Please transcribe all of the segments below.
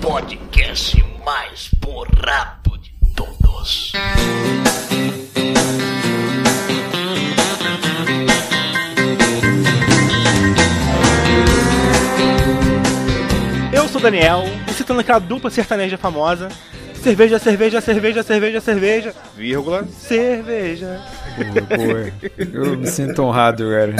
podcast mais borrado de todos. Eu sou Daniel, e citando aquela dupla sertaneja famosa, cerveja, cerveja, cerveja, cerveja, cerveja, vírgula, cerveja. Boa, boa. Eu me sinto honrado, cara.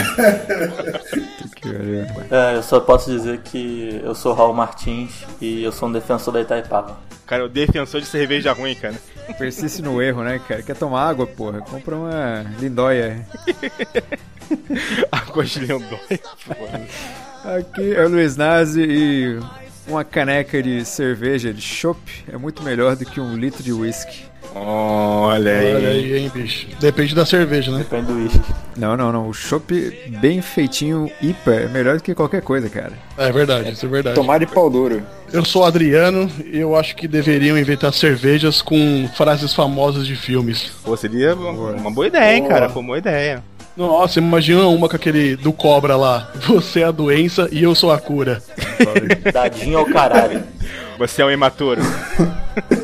É, eu só posso dizer que eu sou Raul Martins e eu sou um defensor da Itaipava. Cara, o defensor de cerveja ruim, cara. Persiste no erro, né, cara? Quer tomar água, porra? Compra uma lindóia. Água de lindóia. Aqui é o Luiz Nazi e uma caneca de cerveja de chopp é muito melhor do que um litro de whisky. Olha aí. Olha aí, hein, bicho. Depende da cerveja, né? Depende do uísque. Não, não, não. O chopp bem feitinho, IPA, é melhor do que qualquer coisa, cara. É verdade, isso é verdade. Tomar de pau duro. Eu sou o Adriano e eu acho que deveriam inventar cervejas com frases famosas de filmes. Pô, seria uma boa ideia, hein, cara. Foi uma boa ideia. Nossa, imagina uma com aquele do cobra lá. Você é a doença e eu sou a cura. Dadinho ao caralho. Você é um imaturo.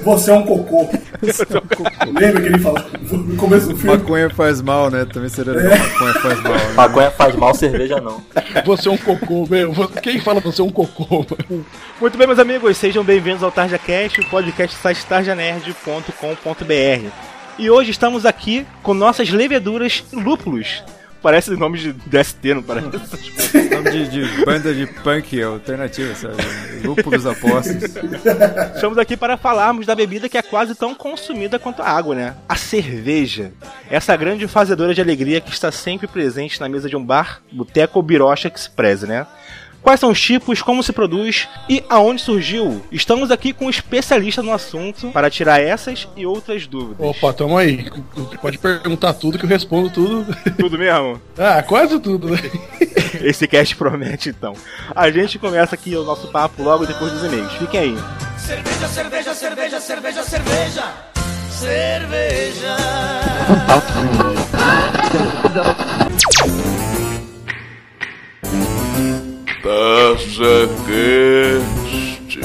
Você é um cocô. Lembra que ele fala no começo do filme? Maconha faz mal, né? Também seria legal. Maconha faz mal. Né? Maconha faz mal, cerveja não. Você é um cocô, meu. Quem fala você é um cocô? Muito bem, meus amigos, sejam bem-vindos ao Tarja Cast, o podcast do site tarjanerd.com.br. E hoje estamos aqui com nossas leveduras lúpulos. Parece nome de DST, não parece? Nome de, de banda de punk alternativa, sabe? Lúpulos apostos. Estamos aqui para falarmos da bebida que é quase tão consumida quanto a água, né? A cerveja. Essa grande fazedora de alegria que está sempre presente na mesa de um bar, boteco ou birocha que se preze, né? Quais são os tipos, como se produz e aonde surgiu? Estamos aqui com um especialista no assunto para tirar essas e outras dúvidas. Opa, tamo aí. Pode perguntar tudo que eu respondo tudo. Tudo mesmo? Ah, quase tudo, né? Esse cast promete então. A gente começa aqui o nosso papo logo depois dos e-mails. Fiquem aí. Cerveja, cerveja, cerveja, cerveja, cerveja. Cerveja. Taça Cast.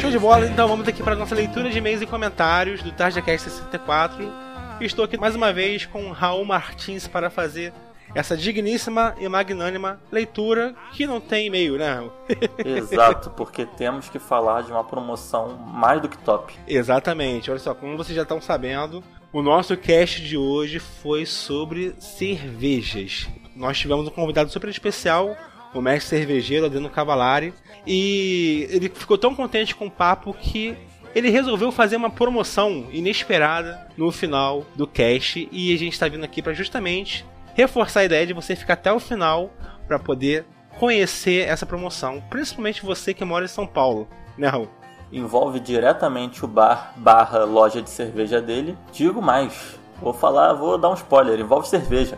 Show de bola, então vamos aqui para a nossa leitura de e-mails e comentários do TarjaCast 64. Estou aqui mais uma vez com o Raul Martins para fazer essa digníssima e magnânima leitura que não tem e-mail, né? Exato, porque temos que falar de uma promoção mais do que top. Exatamente, olha só, como vocês já estão sabendo, o nosso cast de hoje foi sobre cervejas. Nós tivemos um convidado super especial, o mestre cervejeiro Adriano Cavalari, e ele ficou tão contente com o papo que ele resolveu fazer uma promoção inesperada no final do cast e a gente está vindo aqui para justamente reforçar a ideia de você ficar até o final para poder conhecer essa promoção, principalmente você que mora em São Paulo, né, Raul? Envolve diretamente o bar barra loja de cerveja dele. Digo mais, vou falar, vou dar um spoiler, envolve cerveja.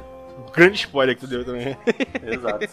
Grande spoiler que tu deu também. Exato.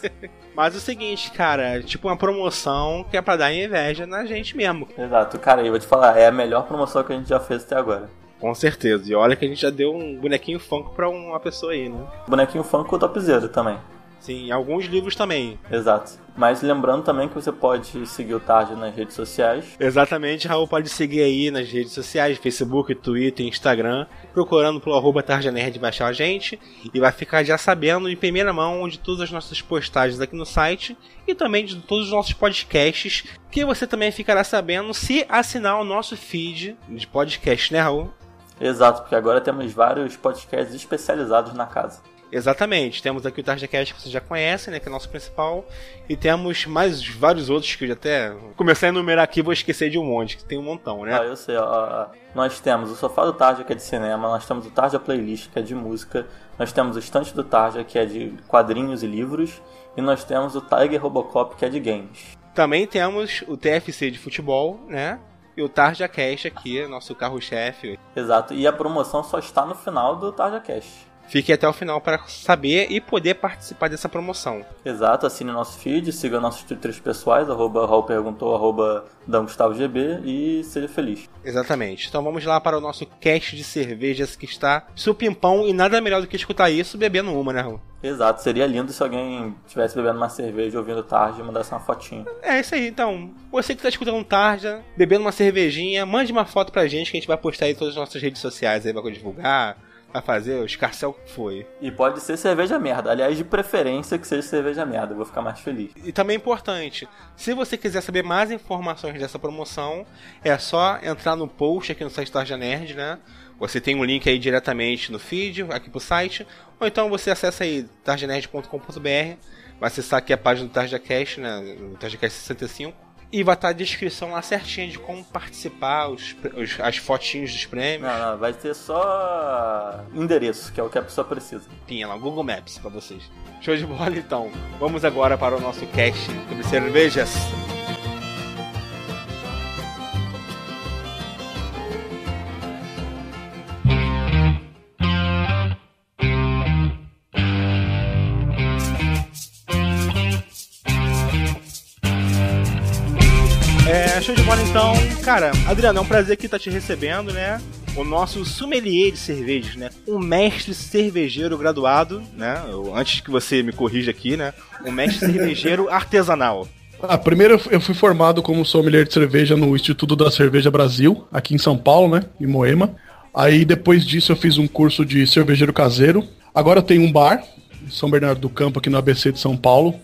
Mas é o seguinte, cara, tipo uma promoção que é pra dar inveja na gente mesmo. Exato, cara, eu vou te falar, é a melhor promoção que a gente já fez até agora. Com certeza. E olha que a gente já deu um bonequinho funk pra uma pessoa aí, né? Bonequinho Funko topzera também. Sim, alguns livros também. Exato. Mas lembrando também que você pode seguir o Tarja nas redes sociais. Exatamente, Raul pode seguir aí nas redes sociais, Facebook, Twitter, Instagram, procurando pelo arroba Tarja Nerd baixar a gente e vai ficar já sabendo em primeira mão de todas as nossas postagens aqui no site e também de todos os nossos podcasts, que você também ficará sabendo se assinar o nosso feed de podcast, né, Raul? Exato, porque agora temos vários podcasts especializados na casa. Exatamente, temos aqui o TarjaCast que vocês já conhecem, né, que é o nosso principal, e temos mais vários outros que eu já até comecei a enumerar aqui, vou esquecer de um monte, que tem um montão, né? Ah, eu sei, ó, nós temos o Sofá do Tarja, que é de cinema, nós temos o Tarja Playlist, que é de música, nós temos o Estante do Tarja, que é de quadrinhos e livros, e nós temos o Tiger Robocop, que é de games. Também temos o TFC de futebol, né? E o Tarja Cash aqui, nosso carro-chefe. Exato, e a promoção só está no final do Tarja Cash. Fique até o final para saber e poder participar dessa promoção. Exato, assine nosso feed, siga nossos twitters pessoais, arroba Raul Perguntou, arroba GB e seja feliz. Exatamente. Então vamos lá para o nosso cast de cervejas que está supimpão e nada melhor do que escutar isso bebendo uma, né, Raul? Exato, seria lindo se alguém estivesse bebendo uma cerveja ouvindo tarde e mandasse uma fotinha. É isso aí, então. Você que está escutando tarde, bebendo uma cervejinha, mande uma foto pra gente que a gente vai postar aí em todas as nossas redes sociais aí pra divulgar a fazer o escarcel foi. E pode ser cerveja merda. Aliás, de preferência que seja cerveja merda. Eu vou ficar mais feliz. E também é importante, se você quiser saber mais informações dessa promoção, é só entrar no post aqui no site Tarja Nerd, né? Você tem um link aí diretamente no feed, aqui pro site, ou então você acessa aí tarjanerd.com.br, vai acessar aqui a página do TarjaCast, né? TarjaCast 65 e vai estar a descrição lá certinha de como participar, os, os, as fotinhos dos prêmios. Não, não, vai ter só endereço, que é o que a pessoa precisa. Tinha lá, Google Maps para vocês. Show de bola então. Vamos agora para o nosso cast sobre cervejas. Show de bola então. Cara, Adriano, é um prazer aqui estar te recebendo, né? O nosso sommelier de cervejas, né? Um mestre cervejeiro graduado, né? Eu, antes que você me corrija aqui, né? Um mestre cervejeiro artesanal. Ah, primeiro eu fui formado como sommelier de cerveja no Instituto da Cerveja Brasil, aqui em São Paulo, né? Em Moema. Aí depois disso eu fiz um curso de cervejeiro caseiro. Agora eu tenho um bar, em São Bernardo do Campo, aqui no ABC de São Paulo.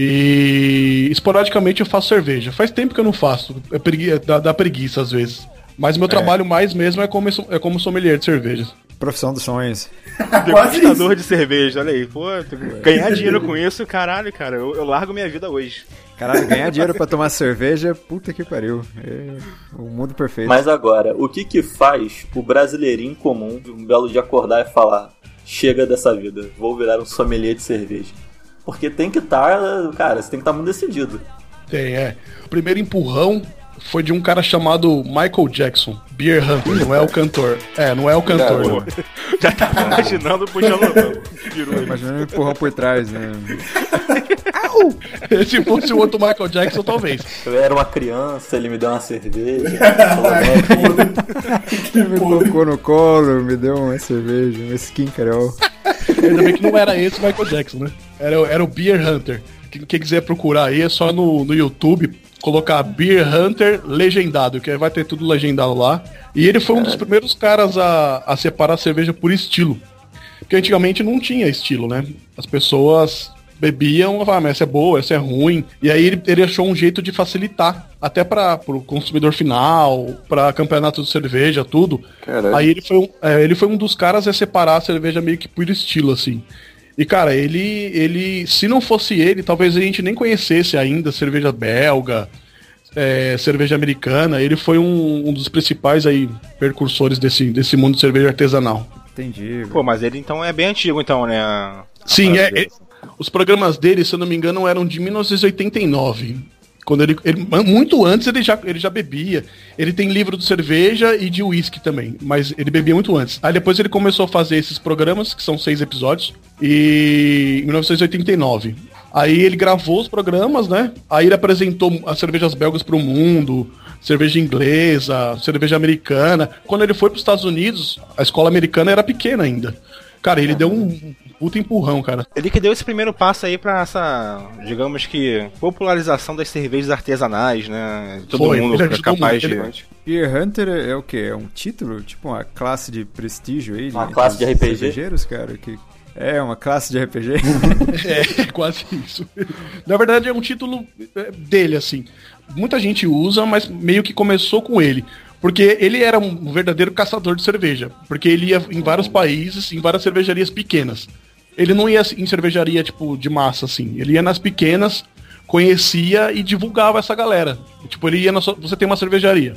E esporadicamente eu faço cerveja. Faz tempo que eu não faço. É pregui dá, dá, preguiça às vezes. Mas meu é. trabalho mais mesmo é como, é como sommelier de cervejas. Profissão dos sonhos. Degustador de cerveja, olha aí. Pô, ganhar dinheiro com isso, caralho, cara. Eu, eu largo minha vida hoje. Caralho, ganhar dinheiro para tomar cerveja, puta que pariu. É o mundo perfeito. Mas agora, o que que faz o brasileirinho comum um belo de acordar e falar: chega dessa vida, vou virar um sommelier de cerveja? Porque tem que estar, tá, cara, você tem que estar tá muito decidido. Tem, é. O primeiro empurrão foi de um cara chamado Michael Jackson, Beer Hunter, não é o cantor. É, não é o cantor. Não. Já tá imaginando puxando o Imaginando um empurrão por trás, né? Se fosse o outro Michael Jackson, talvez. Eu era uma criança, ele me deu uma cerveja. ele me colocou no colo, me deu uma cerveja, uma skin carol. Ainda bem que não era esse Michael Jackson, né? Era, era o Beer Hunter. Quem, quem quiser procurar aí é só no, no YouTube colocar Beer Hunter legendado, que aí vai ter tudo legendado lá. E ele foi um dos primeiros caras a, a separar a cerveja por estilo. Porque antigamente não tinha estilo, né? As pessoas bebiam, falavam, ah, essa é boa, essa é ruim. E aí ele, ele achou um jeito de facilitar, até para o consumidor final, para campeonato de cerveja, tudo. Caralho. Aí ele foi, um, é, ele foi um dos caras a separar a cerveja meio que por estilo, assim. E, cara, ele, ele, se não fosse ele, talvez a gente nem conhecesse ainda cerveja belga, é, cerveja americana. Ele foi um, um, dos principais aí percursores desse, desse mundo de cerveja artesanal. Entendi. Pô, mas ele então é bem antigo, então, né? A, Sim, é, é, os programas dele, se eu não me engano, eram de 1989. Quando ele, ele, muito antes ele já, ele já bebia. Ele tem livro de cerveja e de uísque também, mas ele bebia muito antes. Aí depois ele começou a fazer esses programas, que são seis episódios, e em 1989. Aí ele gravou os programas, né? Aí ele apresentou as cervejas belgas para o mundo, cerveja inglesa, cerveja americana. Quando ele foi para os Estados Unidos, a escola americana era pequena ainda. Cara, ele deu um puta empurrão, cara. Ele que deu esse primeiro passo aí pra essa, digamos que, popularização das cervejas artesanais, né? Todo Foi, mundo é capaz de. Beer Hunter é o quê? É um título? Tipo uma classe de prestígio aí? Uma classe de RPG? Cervejeiros, cara, que... É, uma classe de RPG? é, quase isso. Na verdade, é um título é, dele, assim. Muita gente usa, mas meio que começou com ele. Porque ele era um verdadeiro caçador de cerveja. Porque ele ia em vários países, em várias cervejarias pequenas. Ele não ia em cervejaria, tipo, de massa, assim. Ele ia nas pequenas, conhecia e divulgava essa galera. Tipo, ele ia na sua... Você tem uma cervejaria.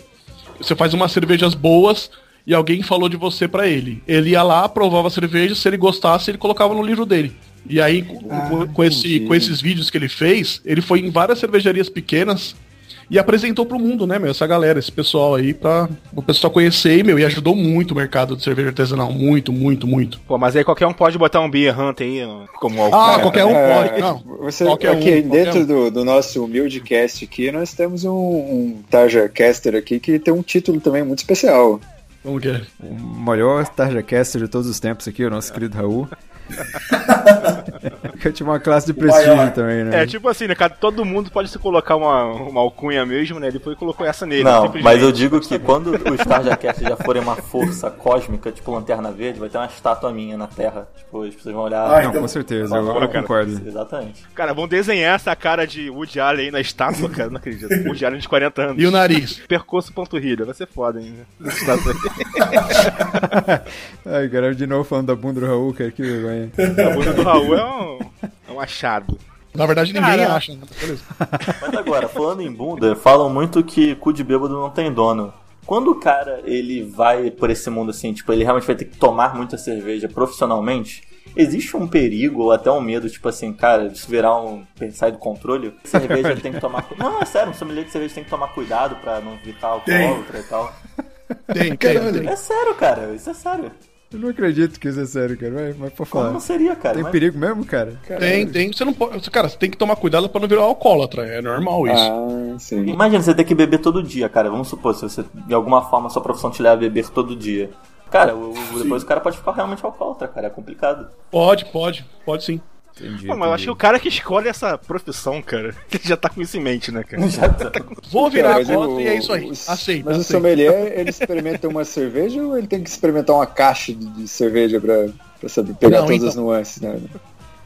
Você faz umas cervejas boas e alguém falou de você para ele. Ele ia lá, provava a cerveja, se ele gostasse, ele colocava no livro dele. E aí, ah, com, esse, com esses vídeos que ele fez, ele foi em várias cervejarias pequenas e apresentou pro mundo, né, meu, essa galera, esse pessoal aí, pra o pessoal conhecer, e, meu, e ajudou muito o mercado de cerveja artesanal, muito, muito, muito. Pô, mas aí qualquer um pode botar um Beer Hunter aí como Ah, qualquer um É, pode, não. Você, Qualquer um, aqui, qualquer dentro um. do, do nosso humilde cast aqui, nós temos um, um Tarja Caster aqui que tem um título também muito especial. Como que é? O maior Tarja Caster de todos os tempos aqui, o nosso querido Raul. Eu tive uma classe de prestígio também, né? É, tipo assim, né, cara, todo mundo pode se colocar uma, uma alcunha mesmo, né? E colocou essa nele. Não, mas eu digo que quando os Tarjacast já forem uma força cósmica, tipo Lanterna Verde, vai ter uma estátua minha na Terra. Tipo, as pessoas vão olhar. Ah, Não, então- com certeza, eu, eu cara. concordo. Exatamente. Cara, vão desenhar essa cara de Woody Allen aí na estátua, cara, não acredito. Woody Allen de 40 anos. E o nariz? Percurso panturrilha, vai ser foda, hein? Aí. Ai, cara, de novo falando da bunda do Raul, cara, que vergonha. A bunda do Raul é um, é um achado. Na verdade, ninguém Cara. acha, né? Beleza. Mas agora, falando em bunda, falam muito que cu de bêbado não tem dono. Quando o cara ele vai por esse mundo assim, tipo, ele realmente vai ter que tomar muita cerveja profissionalmente, existe um perigo ou até um medo, tipo assim, cara, disso virar um sair do controle? Cerveja tem que tomar Não, é sério, um sommelier de cerveja tem que tomar cuidado pra não ficar alcoólatra e tal. Tem, tem, tem. É sério, cara, isso é sério. Eu não acredito que isso é sério, cara. Vai, vai pra Como falar. não seria, cara? Tem Mas- perigo mesmo, cara? Tem, tem. Você não pode. Cara, você tem que tomar cuidado pra não virar alcoólatra. É normal isso. Ah, sim. Imagina você ter que beber todo dia, cara. Vamos supor, se você, de alguma forma, a sua profissão te leva a beber todo dia. Cara, o- o- depois o cara pode ficar realmente alcoólatra, cara. É complicado. Pode, pode. Pode sim. Entendi, Pô, mas eu acho que o cara que escolhe essa profissão, cara, ele já tá com isso em mente, né, cara? Já tá. Vou virar mas alcoólatra o- e é isso aí. o- Aceita, Mas o aceita. sommelier, ele experimenta uma cerveja ou ele tem que experimentar uma caixa de, de cerveja pra, pra saber pegar Não, todas então. as nuances, né?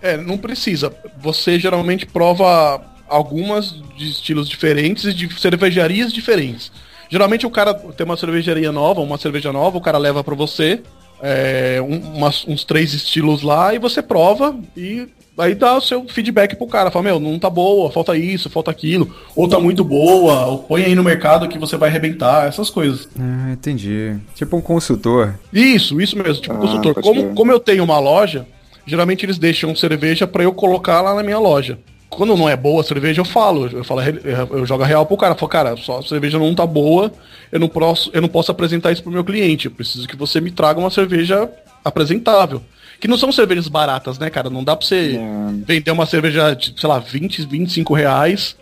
É, não precisa. Você geralmente prova algumas de estilos diferentes e de cervejarias diferentes. Geralmente o cara tem uma cervejaria nova, uma cerveja nova, o cara leva pra você é, um- umas- uns três estilos lá e você prova e aí dá o seu feedback pro cara. Fala, meu, não tá boa, falta isso, falta aquilo, ou tá muito boa, ou põe aí no mercado que você vai arrebentar, essas coisas. Ah, entendi. Tipo um consultor. Isso, isso mesmo, tipo Ah, consultor. pode Como, como eu tenho uma loja, geralmente eles deixam cerveja pra eu colocar lá na minha loja. Quando não é boa a cerveja, eu falo. Eu falo, eu jogo a real pro cara. Eu falo, cara, só a cerveja não tá boa, eu não posso, eu não posso apresentar isso pro meu cliente. Eu preciso que você me traga uma cerveja apresentável. Que não são cervejas baratas, né, cara? Não dá pra você vender uma cerveja de, sei lá, 20, 25 reais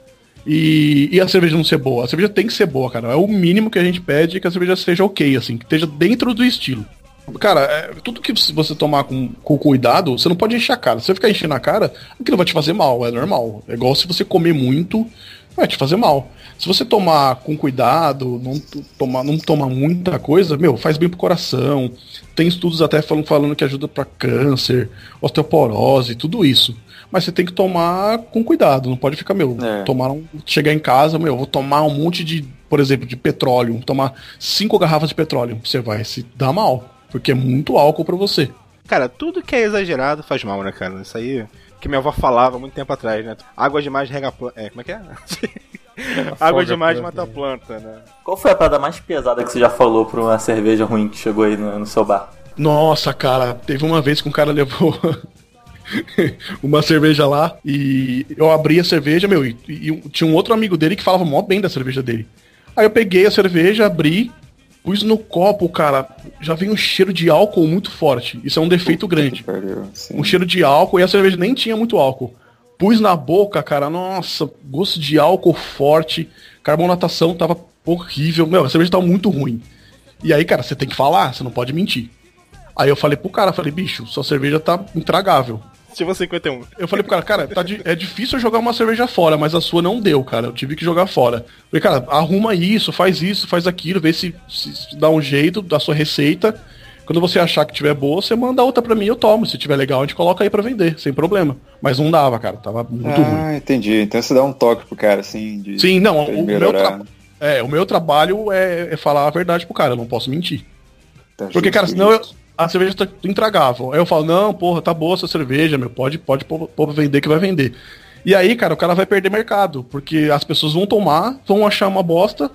e, e a cerveja não ser boa. A cerveja tem que ser boa, cara. É o mínimo que a gente pede que a cerveja seja ok, assim, que esteja dentro do estilo. Cara, é, tudo que você tomar com, com cuidado, você não pode encher a cara. Se você ficar enchendo a cara, aquilo vai te fazer mal, é normal. É igual se você comer muito, vai te fazer mal. Se você tomar com cuidado, não tomar, não tomar muita coisa, meu, faz bem pro coração. Tem estudos até falando, falando que ajuda pra câncer, osteoporose, tudo isso. Mas você tem que tomar com cuidado, não pode ficar, meu, É. tomar um, chegar em casa, meu, vou tomar um monte de, por exemplo, de petróleo, tomar cinco garrafas de petróleo, você vai se dar mal, porque é muito álcool pra você. Cara, tudo que é exagerado faz mal, né, cara? Isso aí que minha avó falava muito tempo atrás, né? Água demais rega planta. É, como é que é? Água demais planta. mata a planta, né? Qual foi a parada mais pesada que você já falou pra uma cerveja ruim que chegou aí no, no seu bar? Nossa, cara, teve uma vez que um cara levou uma cerveja lá e eu abri a cerveja, meu, e, e tinha um outro amigo dele que falava mó bem da cerveja dele. Aí eu peguei a cerveja, abri, pus no copo, cara, já vem um cheiro de álcool muito forte. Isso é um defeito grande. Perdeu, sim. Um cheiro de álcool e a cerveja nem tinha muito álcool. Pus na boca, cara, nossa, gosto de álcool forte, carbonatação tava horrível. Meu, a cerveja tava muito ruim. E aí, cara, você tem que falar, você não pode mentir. Aí eu falei pro cara, falei, bicho, sua cerveja tá intragável. Tipo 51. Eu falei pro cara, cara, tá di- é difícil eu jogar uma cerveja fora, mas a sua não deu, cara. Eu tive que jogar fora. Falei, cara, arruma isso, faz isso, faz aquilo, vê se, se- dá um jeito da sua receita. Quando você achar que tiver boa, você manda outra pra mim eu tomo. Se tiver legal, a gente coloca aí pra vender, sem problema. Mas não dava, cara, tava muito ruim. Ah, entendi. Então você dá um toque pro cara, assim, de Sim, não, o meu, tra- é, o meu trabalho é, é falar a verdade pro cara, eu não posso mentir. Tá Porque, justo, cara, senão eu- justo. A cerveja tá intragável. Aí eu falo, não, porra, tá boa essa cerveja, meu, pode, pode pôr pôr pra vender que vai vender. E aí, cara, o cara vai perder mercado, porque as pessoas vão tomar, vão achar uma bosta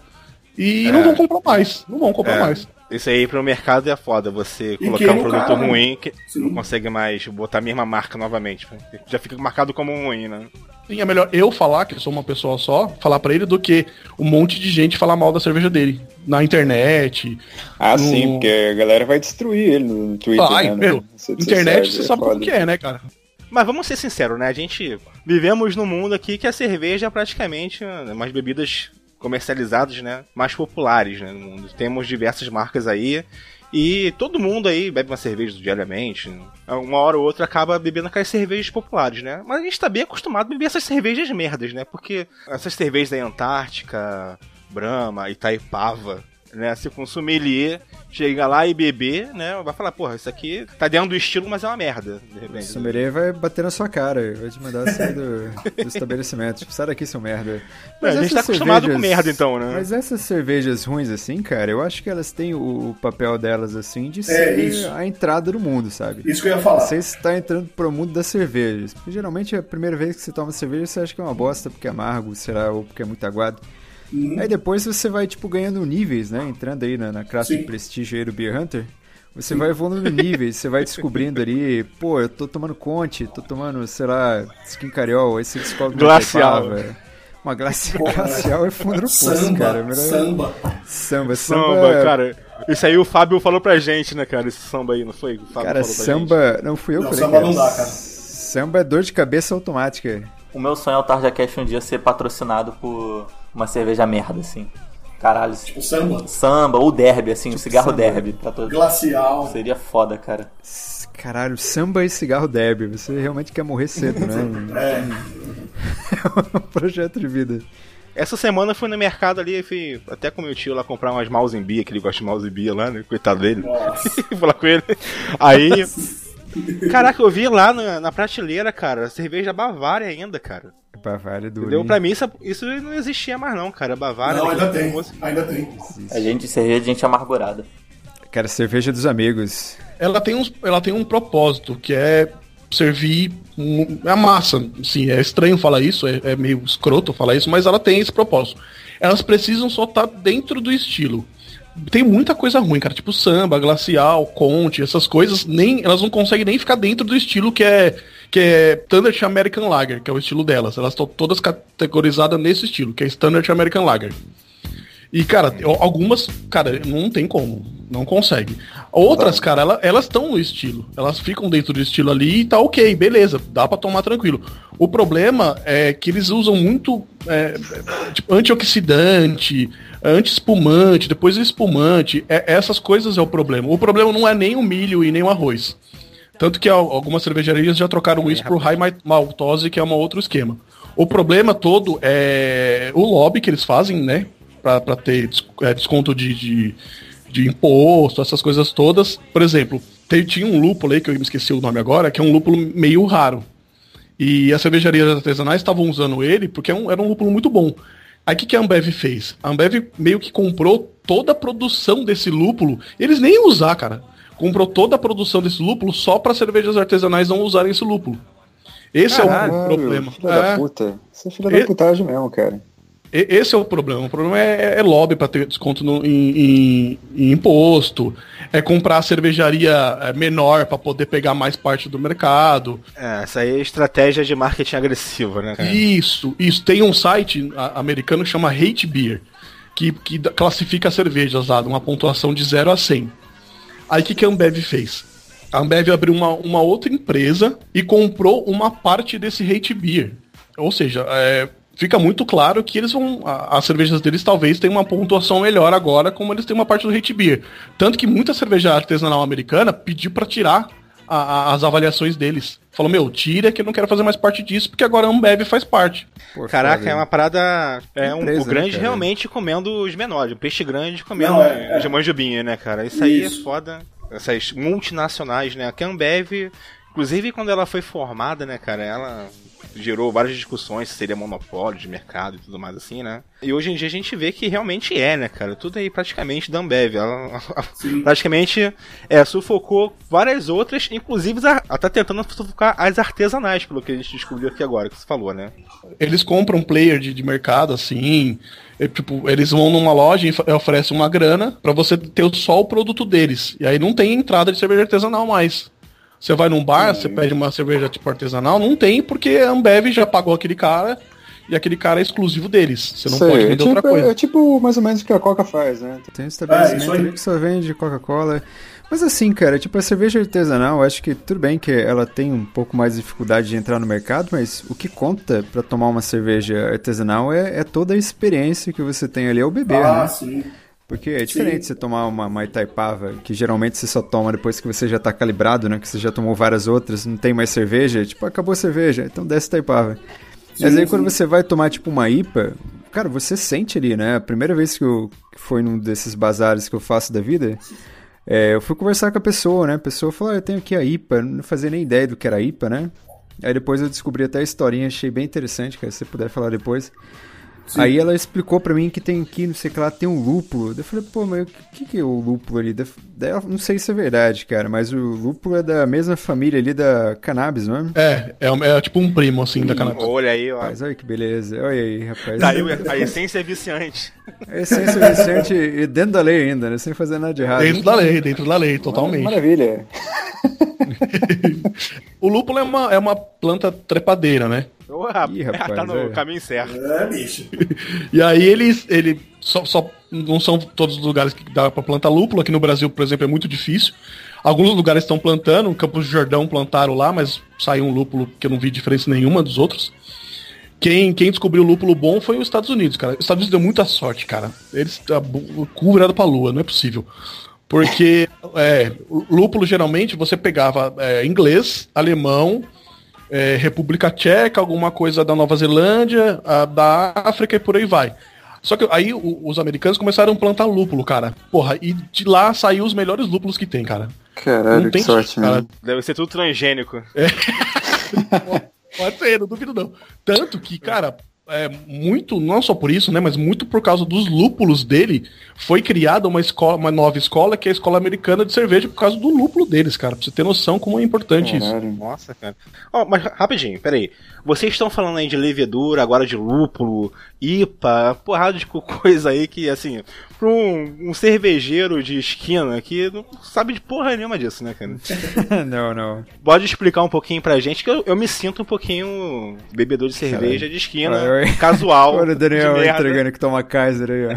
e não vão comprar mais. Não vão comprar É. mais. Isso aí pro mercado é foda, você E colocar um produto cara, né? ruim que Sim. não consegue mais botar a mesma marca novamente. Já fica marcado como ruim, né? Sim, é melhor eu falar, que eu sou uma pessoa só, falar pra ele do que um monte de gente falar mal da cerveja dele. Na internet. Ah, No- sim, porque a galera vai destruir ele no Twitter. Ai, né, meu, internet você é sabe como foda. que é, né, cara? Mas vamos ser sinceros, né? A gente vivemos num mundo aqui que a cerveja é praticamente né, umas bebidas comercializadas, né? Mais populares, né? No mundo. Temos diversas marcas aí. E todo mundo aí bebe uma cerveja diariamente. Uma hora ou outra acaba bebendo aquelas cervejas populares, né? Mas a gente tá bem acostumado a beber essas cervejas merdas, né? Porque essas cervejas da Antártica, Brahma, Itaipava, né? Se for um sommelier, chega lá e beber, né? Vai falar, porra, isso aqui tá dentro do estilo, mas é uma merda, de O repente. sommelier vai bater na sua cara, vai te mandar sair do, do estabelecimento. Tipo, sai daqui, seu merda. É, a gente tá acostumado com merda, então, né? Mas essas cervejas ruins, assim, cara, eu acho que elas têm o, o papel delas, assim, de É, ser isso. a entrada no mundo, sabe? Isso que eu ia falar. Você está entrando pro mundo das cervejas. Porque geralmente a primeira vez que você toma cerveja, você acha que é uma bosta porque é amargo, será, ou porque é muito aguado. Uhum. Aí depois você vai, tipo, ganhando níveis, né? Entrando aí na, na classe Sim. de prestígio aí do Beer Hunter. Você vai evoluindo níveis, você vai descobrindo ali, pô, eu tô tomando Conte, tô tomando, sei lá, Skin Cariol, aí você descobre uma Glacial. Itaipava. Uma glacial, Porra, glacial é fundo no poço, Samba, cara. Melhor... samba. Samba, samba. Samba, cara. Isso aí o Fábio falou pra gente, né, cara? Esse samba aí, não foi? O Fábio Cara, falou pra samba. Não fui eu Não, que falei, samba não dá, cara. Samba é dor de cabeça automática. O meu sonho é o Tarja Cash um dia ser patrocinado por uma cerveja merda, assim. Caralho, O samba. samba ou derby, assim, um cigarro samba. derby. Pra todo... Glacial. Seria foda, cara. Caralho, samba e cigarro derby. Você realmente quer morrer cedo, né? É. É um projeto de vida. Essa semana eu fui no mercado ali, fui até com meu tio lá comprar umas mouse em bia, que ele gosta de mouse em bia lá, né? Coitado dele. Nossa. Fui lá com ele. Aí. Caraca, eu vi lá na, na prateleira, cara, cerveja Bavária ainda, cara. Bavária do. Deu pra mim, isso, isso não existia mais não, cara. Bavária. Não, ainda tem. Ainda tem. A gente cerveja de gente amargurada. Cara, cerveja dos amigos. Ela tem, uns, ela tem um propósito, que é servir um- a massa. Sim, é estranho falar isso, é, é meio escroto falar isso, mas ela tem esse propósito. Elas precisam só estar dentro do estilo. Tem muita coisa ruim, cara, tipo samba, glacial, conte, essas coisas, nem elas não conseguem nem ficar dentro do estilo que é que é Standard American Lager, que é o estilo delas. Elas estão todas categorizadas nesse estilo, que é Standard American Lager. E, cara, algumas, cara, não tem como. Não consegue. Outras, cara, ela- elas estão no estilo. Elas ficam dentro do estilo ali e tá ok, beleza. Dá pra tomar tranquilo. O problema é que eles usam muito é, tipo, antioxidante, anti-espumante, depois espumante. É- essas coisas é o problema. O problema não é nem o milho e nem o arroz. Tanto que al- algumas cervejarias já trocaram isso pro high ma- maltose, que é um outro esquema. O problema todo é o lobby que eles fazem, né? Pra, pra ter é, desconto de, de, de imposto, essas coisas todas. Por exemplo, tem- tinha um lúpulo aí, que eu me esqueci o nome agora, que é um lúpulo meio raro. E as cervejarias artesanais estavam usando ele porque é um- era um lúpulo muito bom. Aí o que, que a Ambev fez? A Ambev meio que comprou toda a produção desse lúpulo. Eles nem iam usar, cara. Comprou toda a produção desse lúpulo só para cervejas artesanais não usarem esse lúpulo. Esse é o problema. Filha É, da puta. Isso é filha da putagem mesmo, cara. Esse é o problema. O problema é, é lobby para ter desconto no- em, em- em imposto. É comprar cervejaria é, menor para poder pegar mais parte do mercado. É, essa aí é estratégia de marketing agressiva, né, cara? Isso, isso. Tem um site americano que chama Hate Beer, que, que classifica cervejas lá, uma pontuação de 0 a 100. Aí o que, que a Ambev fez? A Ambev abriu uma, uma outra empresa e comprou uma parte desse Hate Beer. Ou seja, é, fica muito claro que eles vão. a- As cervejas deles talvez tenham uma pontuação melhor agora, como eles têm uma parte do Hate Beer. Tanto que muita cerveja artesanal americana pediu para tirar a- a- as avaliações deles. Falou, meu, tira que eu não quero fazer mais parte disso, porque agora a Ambev faz parte. Pô, Caraca, foda, é uma parada. É um, Empresa, o grande né, cara? realmente comendo os menores. O peixe grande comendo Não, é- os é. manjubinha, né, cara? Isso aí Isso. é foda. Essas multinacionais, né? A Ambev, inclusive quando ela foi formada, né, cara, ela gerou várias discussões se seria monopólio de mercado e tudo mais assim, né? E hoje em dia a gente vê que realmente é, né, cara? Tudo aí praticamente da Ambev. Ela, praticamente é, sufocou várias outras, inclusive ela tá tentando sufocar as artesanais, pelo que a gente descobriu aqui agora, que você falou, né? Eles compram um player de, de mercado, assim. é, tipo, eles vão numa loja e oferecem uma grana pra você ter só o produto deles. E aí não tem entrada de cerveja artesanal mais. Você vai num bar, você pede uma cerveja tipo artesanal, não tem, porque a Ambev já pagou aquele cara e aquele cara é exclusivo deles. Você não Sei, pode é vender tipo, outra coisa. É tipo mais ou menos o que a Coca faz, né? Tem um É, estabelecimento ali que só vende Coca-Cola. Mas assim, cara, tipo, a cerveja artesanal, acho que tudo bem que ela tem um pouco mais de dificuldade de entrar no mercado, mas o que conta pra tomar uma cerveja artesanal é, é toda a experiência que você tem ali ao beber, Ah, né? sim. Porque é diferente você tomar uma Mai Taipava, que geralmente você só toma depois que você já tá calibrado, né? Que você já tomou várias outras, não tem mais cerveja, tipo, acabou a cerveja, então desce Taipava. Mas Sim, aí quando sim. você vai tomar, tipo, uma IPA, cara, você sente ali, né? A primeira vez que eu que foi num desses bazares que eu faço da vida, é, eu fui conversar com a pessoa, né? A pessoa falou, ah, eu tenho aqui a IPA, não fazia nem ideia do que era a IPA, né? Aí depois eu descobri até a historinha, achei bem interessante, cara, se você puder falar depois. Aí ela explicou pra mim que tem aqui, não sei o que lá, tem um lúpulo. Eu falei, pô, mas o que, que é o lúpulo ali? Ela- não sei se é verdade, cara, mas o lúpulo é da mesma família ali da cannabis, não é? É, é, é tipo um primo, assim, da cannabis. Olha aí, ó. Rapaz, olha que beleza. Olha aí, rapaz. Daí a essência é viciante. A essência Vicente e dentro da lei ainda, né? Sem fazer nada de errado. Dentro da lei, dentro da lei, totalmente. Maravilha. O lúpulo é uma, é uma planta trepadeira, né? Rapaz, Ih, rapaz, tá no é. caminho certo. É, bicho. E aí eles, ele só, só não são todos os lugares que dá pra plantar lúpulo. Aqui no Brasil, por exemplo, é muito difícil. Alguns lugares estão plantando, Campos do Jordão plantaram lá, mas saiu um lúpulo que eu não vi diferença nenhuma dos outros. Quem, quem descobriu o lúpulo bom foi os Estados Unidos, cara. Os Estados Unidos deu muita sorte, cara. Eles o cu virado pra lua, não é possível. Porque é, lúpulo geralmente você pegava é, inglês, alemão, é, República Tcheca, alguma coisa da Nova Zelândia, a da África e por aí vai. Só que aí o- os americanos começaram a plantar lúpulo, cara. Porra, e de lá saiu os melhores lúpulos que tem, cara. Caralho, Não tem que sorte, cara. mesmo. Deve ser tudo transgênico. Pode ser, não duvido não. Tanto que, cara, é muito, não só por isso, né, mas muito por causa dos lúpulos dele, foi criada uma escola, uma nova escola, que é a Escola Americana de Cerveja, por causa do lúpulo deles, cara. Pra você ter noção como é importante isso. Caralho. Nossa, cara. Ó, mas rapidinho, peraí. Vocês estão falando aí de levedura, agora de lúpulo, IPA, porrada de co- coisa aí que, assim, pra um, um cervejeiro de esquina que não sabe de porra nenhuma disso, né, cara? não, não. Pode explicar um pouquinho pra gente, que eu, eu me sinto um pouquinho bebedor de cerveja de esquina, Olha, olha. casual. Olha o Daniel entregando que toma Kaiser aí, ó.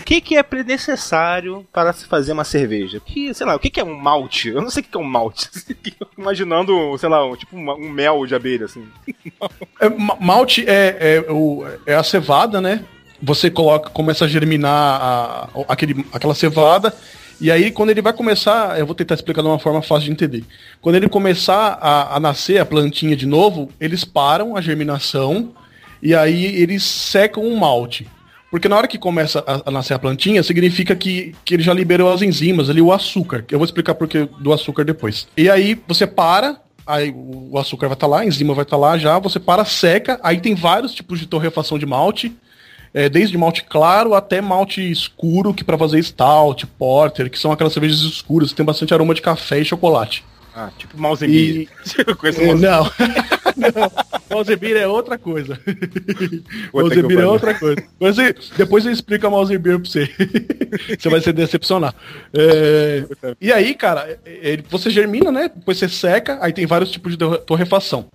O que, que é necessário para se fazer uma cerveja? Que, sei lá, o que, que é um malte? Eu não sei o que que é um malte. Imaginando, sei lá, um, tipo uma- um mel de abelha, assim. É, ma- malte é, é, o, é a cevada, né? Você coloca, começa a germinar a- aquele, aquela cevada. E aí, quando ele vai começar, eu vou tentar explicar de uma forma fácil de entender. Quando ele começar a, a nascer a plantinha de novo, eles param a germinação e aí eles secam o malte. Porque na hora que começa a, nascer a plantinha, significa que, que ele já liberou as enzimas ali, o açúcar. Eu vou explicar por que do açúcar depois. E aí você para, aí o açúcar vai estar lá, a enzima vai estar lá já, você para, seca, aí tem vários tipos de torrefação de malte. É, desde malte claro até malte escuro, que para fazer stout, porter, que são aquelas cervejas escuras, que tem bastante aroma de café e chocolate. Ah, tipo Malzemir. Eu conheço É, Malzemir. não. não. Malzebir é outra coisa. que Malzebir é outra coisa. Mas eu- depois eu explico a Malzebir pra você. você vai se decepcionar. É, e aí, cara, é- é- você germina, né? Depois você seca, aí tem vários tipos de torre- torrefação.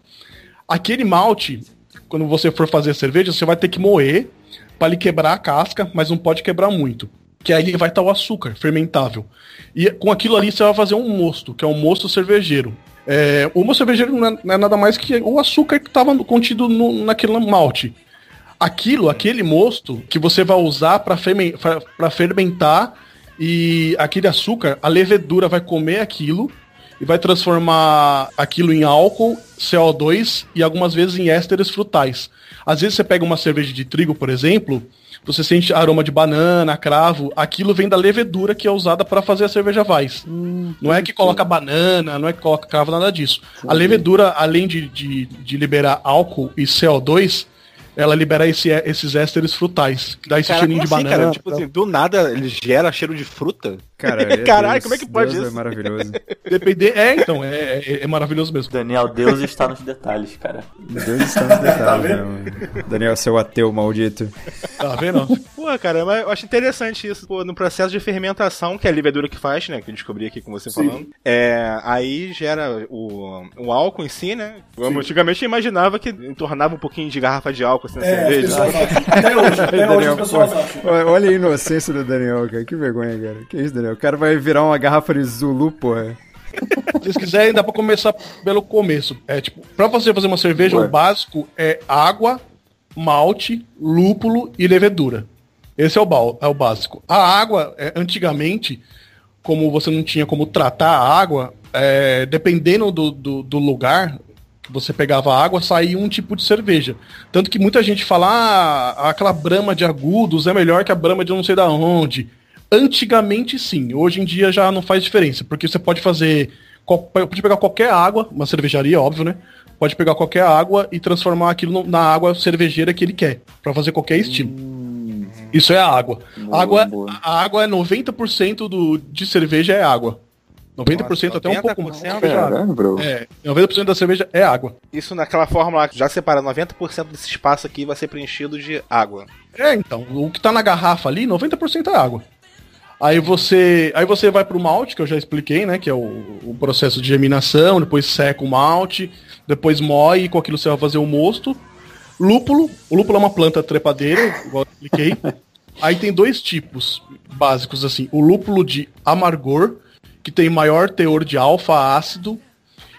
Aquele malte, quando você for fazer a cerveja, você vai ter que moer para ele quebrar a casca, mas não pode quebrar muito. Que aí vai estar o açúcar fermentável. E com aquilo ali você vai fazer um mosto, que é um mosto cervejeiro. É, o mosto cervejeiro não é, não é nada mais que o açúcar que estava contido no, naquele malte. Aquilo, aquele mosto que você vai usar para fermentar e aquele açúcar, a levedura vai comer aquilo e vai transformar aquilo em álcool, CO2 e algumas vezes em ésteres frutais. Às vezes você pega uma cerveja de trigo, por exemplo, você sente aroma de banana, cravo, aquilo vem da levedura que é usada para fazer a cerveja Weiss. não é que coloca banana, não é que coloca cravo, nada disso. A levedura, além de, de, de liberar álcool e CO2, ela libera esse, esses ésteres frutais, que dá esse Cara, cheirinho de assim, banana. cara? Tipo assim, do nada ele gera cheiro de fruta? Cara, é Caralho, Deus, como é que pode Deus isso? é maravilhoso. Depender. É, então, é, é, é maravilhoso mesmo. Daniel, Deus está nos detalhes, cara. Deus está no detalhe, meu. Daniel, seu ateu maldito. Tá vendo? Pô, cara, mas eu acho interessante isso. Pô, no processo de fermentação, que é a levedura que faz, né? Que eu descobri aqui com você Sim. falando. É, aí gera o, o álcool em si, né? Eu antigamente imaginava que entornava um pouquinho de garrafa de álcool na É, cerveja. Até hoje, até hoje as pessoas acham. olha- a inocência do Daniel, cara. Que vergonha, cara. Que isso, Daniel? O cara vai virar uma garrafa de Zulu, porra. Se vocês quiserem, dá pra começar pelo começo. É tipo, pra você fazer uma cerveja, Ué. o básico é água, malte, lúpulo e levedura. Esse é o, bal- é o básico. A água, é, antigamente, como você não tinha como tratar a água, é, dependendo do, do, do lugar você pegava água, saía um tipo de cerveja. Tanto que muita gente fala, ah, aquela brama de agudos é melhor que a brama de não sei da onde. Antigamente sim, hoje em dia já não faz diferença, porque você pode fazer. Pode pegar qualquer água, uma cervejaria, óbvio, né? Pode pegar qualquer água e transformar aquilo na água cervejeira que ele quer, Pra fazer qualquer estilo. Isso é a água. Boa, a água, boa. a água é 90% do, de cerveja é água. 90% até um pouco mais. 90%? é água. Caralho, bro. É, 90% da cerveja é água. Isso naquela fórmula que já separa 90% desse espaço aqui vai ser preenchido de água. É, então, o que tá na garrafa ali, 90% é água. Aí você, aí você vai pro malte, que eu já expliquei, né, que é o, o processo de germinação, depois seca o malte, depois moe e com aquilo você vai fazer o mosto. Lúpulo, o lúpulo é uma planta trepadeira, igual eu expliquei. Aí tem dois tipos básicos assim, o lúpulo de amargor, que tem maior teor de alfa ácido,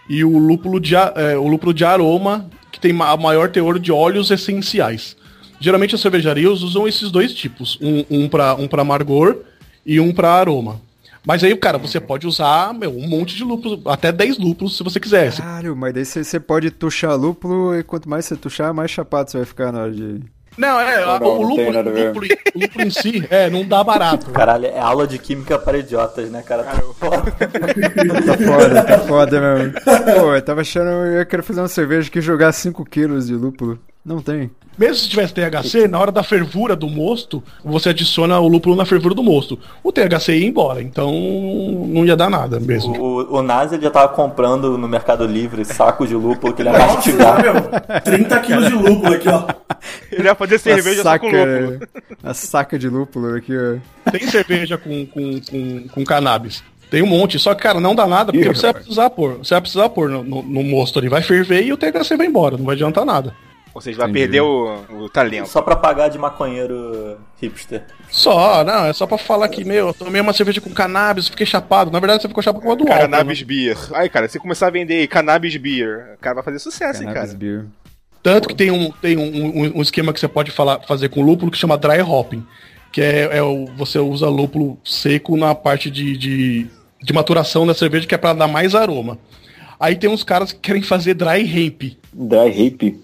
e o lúpulo de, a- é, o lúpulo de aroma, que tem ma- maior teor de óleos essenciais. Geralmente as cervejarias usam esses dois tipos, um, um para um pra amargor e um para aroma. Mas aí, cara, você pode usar meu, um monte de lúpulos, até 10 lúpulos se você quiser. Caralho, mas daí você você pode tuchar lúpulo e quanto mais você tuchar, mais chapado você vai ficar na hora de. Não, é, Não, o, não tem lúpulo, nada a ver. o lúpulo- o lúpulo em si, é, não dá barato. Caralho, é aula de química para idiotas, né, cara? Tá foda. Tá foda, tá foda mesmo. Pô, eu tava achando eu ia querer fazer uma cerveja que jogar 5kg de lúpulo. Não tem. Mesmo se tivesse THC, na hora da fervura do mosto, você adiciona o lúpulo na fervura do mosto. O THC ia embora, então não ia dar nada mesmo. O, o Nazi ele já tava comprando no Mercado Livre saco de lúpulo que ele ia Nossa, mastigar. meu, 30 quilos de lúpulo aqui, ó. Ele vai fazer cerveja a só com saca, lúpulo. A saca de lúpulo aqui, ó. Tem cerveja com, com, com, com cannabis. Tem um monte, só que, cara, não dá nada, porque Ih, você vai precisar pôr. Você vai precisar pôr no, no, no mosto ali. Vai ferver e o THC vai embora, não vai adiantar nada. Ou seja, vai Entendi. perder o, o talento. Só pra pagar de maconheiro hipster. Só, não, é só pra falar que, meu, eu tomei uma cerveja com cannabis, fiquei chapado. Na verdade, você ficou chapado com a do álcool. Cannabis né? beer. Aí, cara, se começar a vender cannabis beer, o cara vai fazer sucesso, hein, Cannabis cara. beer. Tanto que tem um, tem um, um- um esquema que você pode falar, fazer com lúpulo que chama dry hopping. Que é, é o, você usa lúpulo seco na parte de, de, de maturação da cerveja, que é pra dar mais aroma. Aí tem uns caras que querem fazer dry hemp. Dry hip.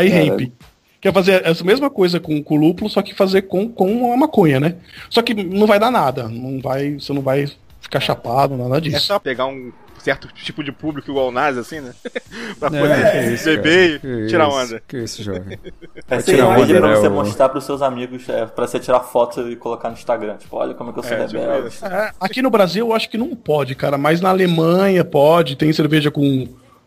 Dry hemp. Quer fazer essa mesma coisa com, com lúpulo, só que fazer com, com a maconha, né? Só que não vai dar nada. Não vai, você não vai ficar chapado, nada É disso. só pegar um certo tipo de público igual o Nazi, assim, né? pra É, poder que isso, beber cara. e Que tirar isso, onda. Que isso, jovem. É tirar cerveja onda, pra né, você o- mostrar pros seus amigos, é, pra você tirar foto e colocar no Instagram. Tipo, olha como é que eu sou É, tipo rebelde. isso. É, aqui no Brasil eu acho que não pode, cara, mas na Alemanha pode, tem cerveja com,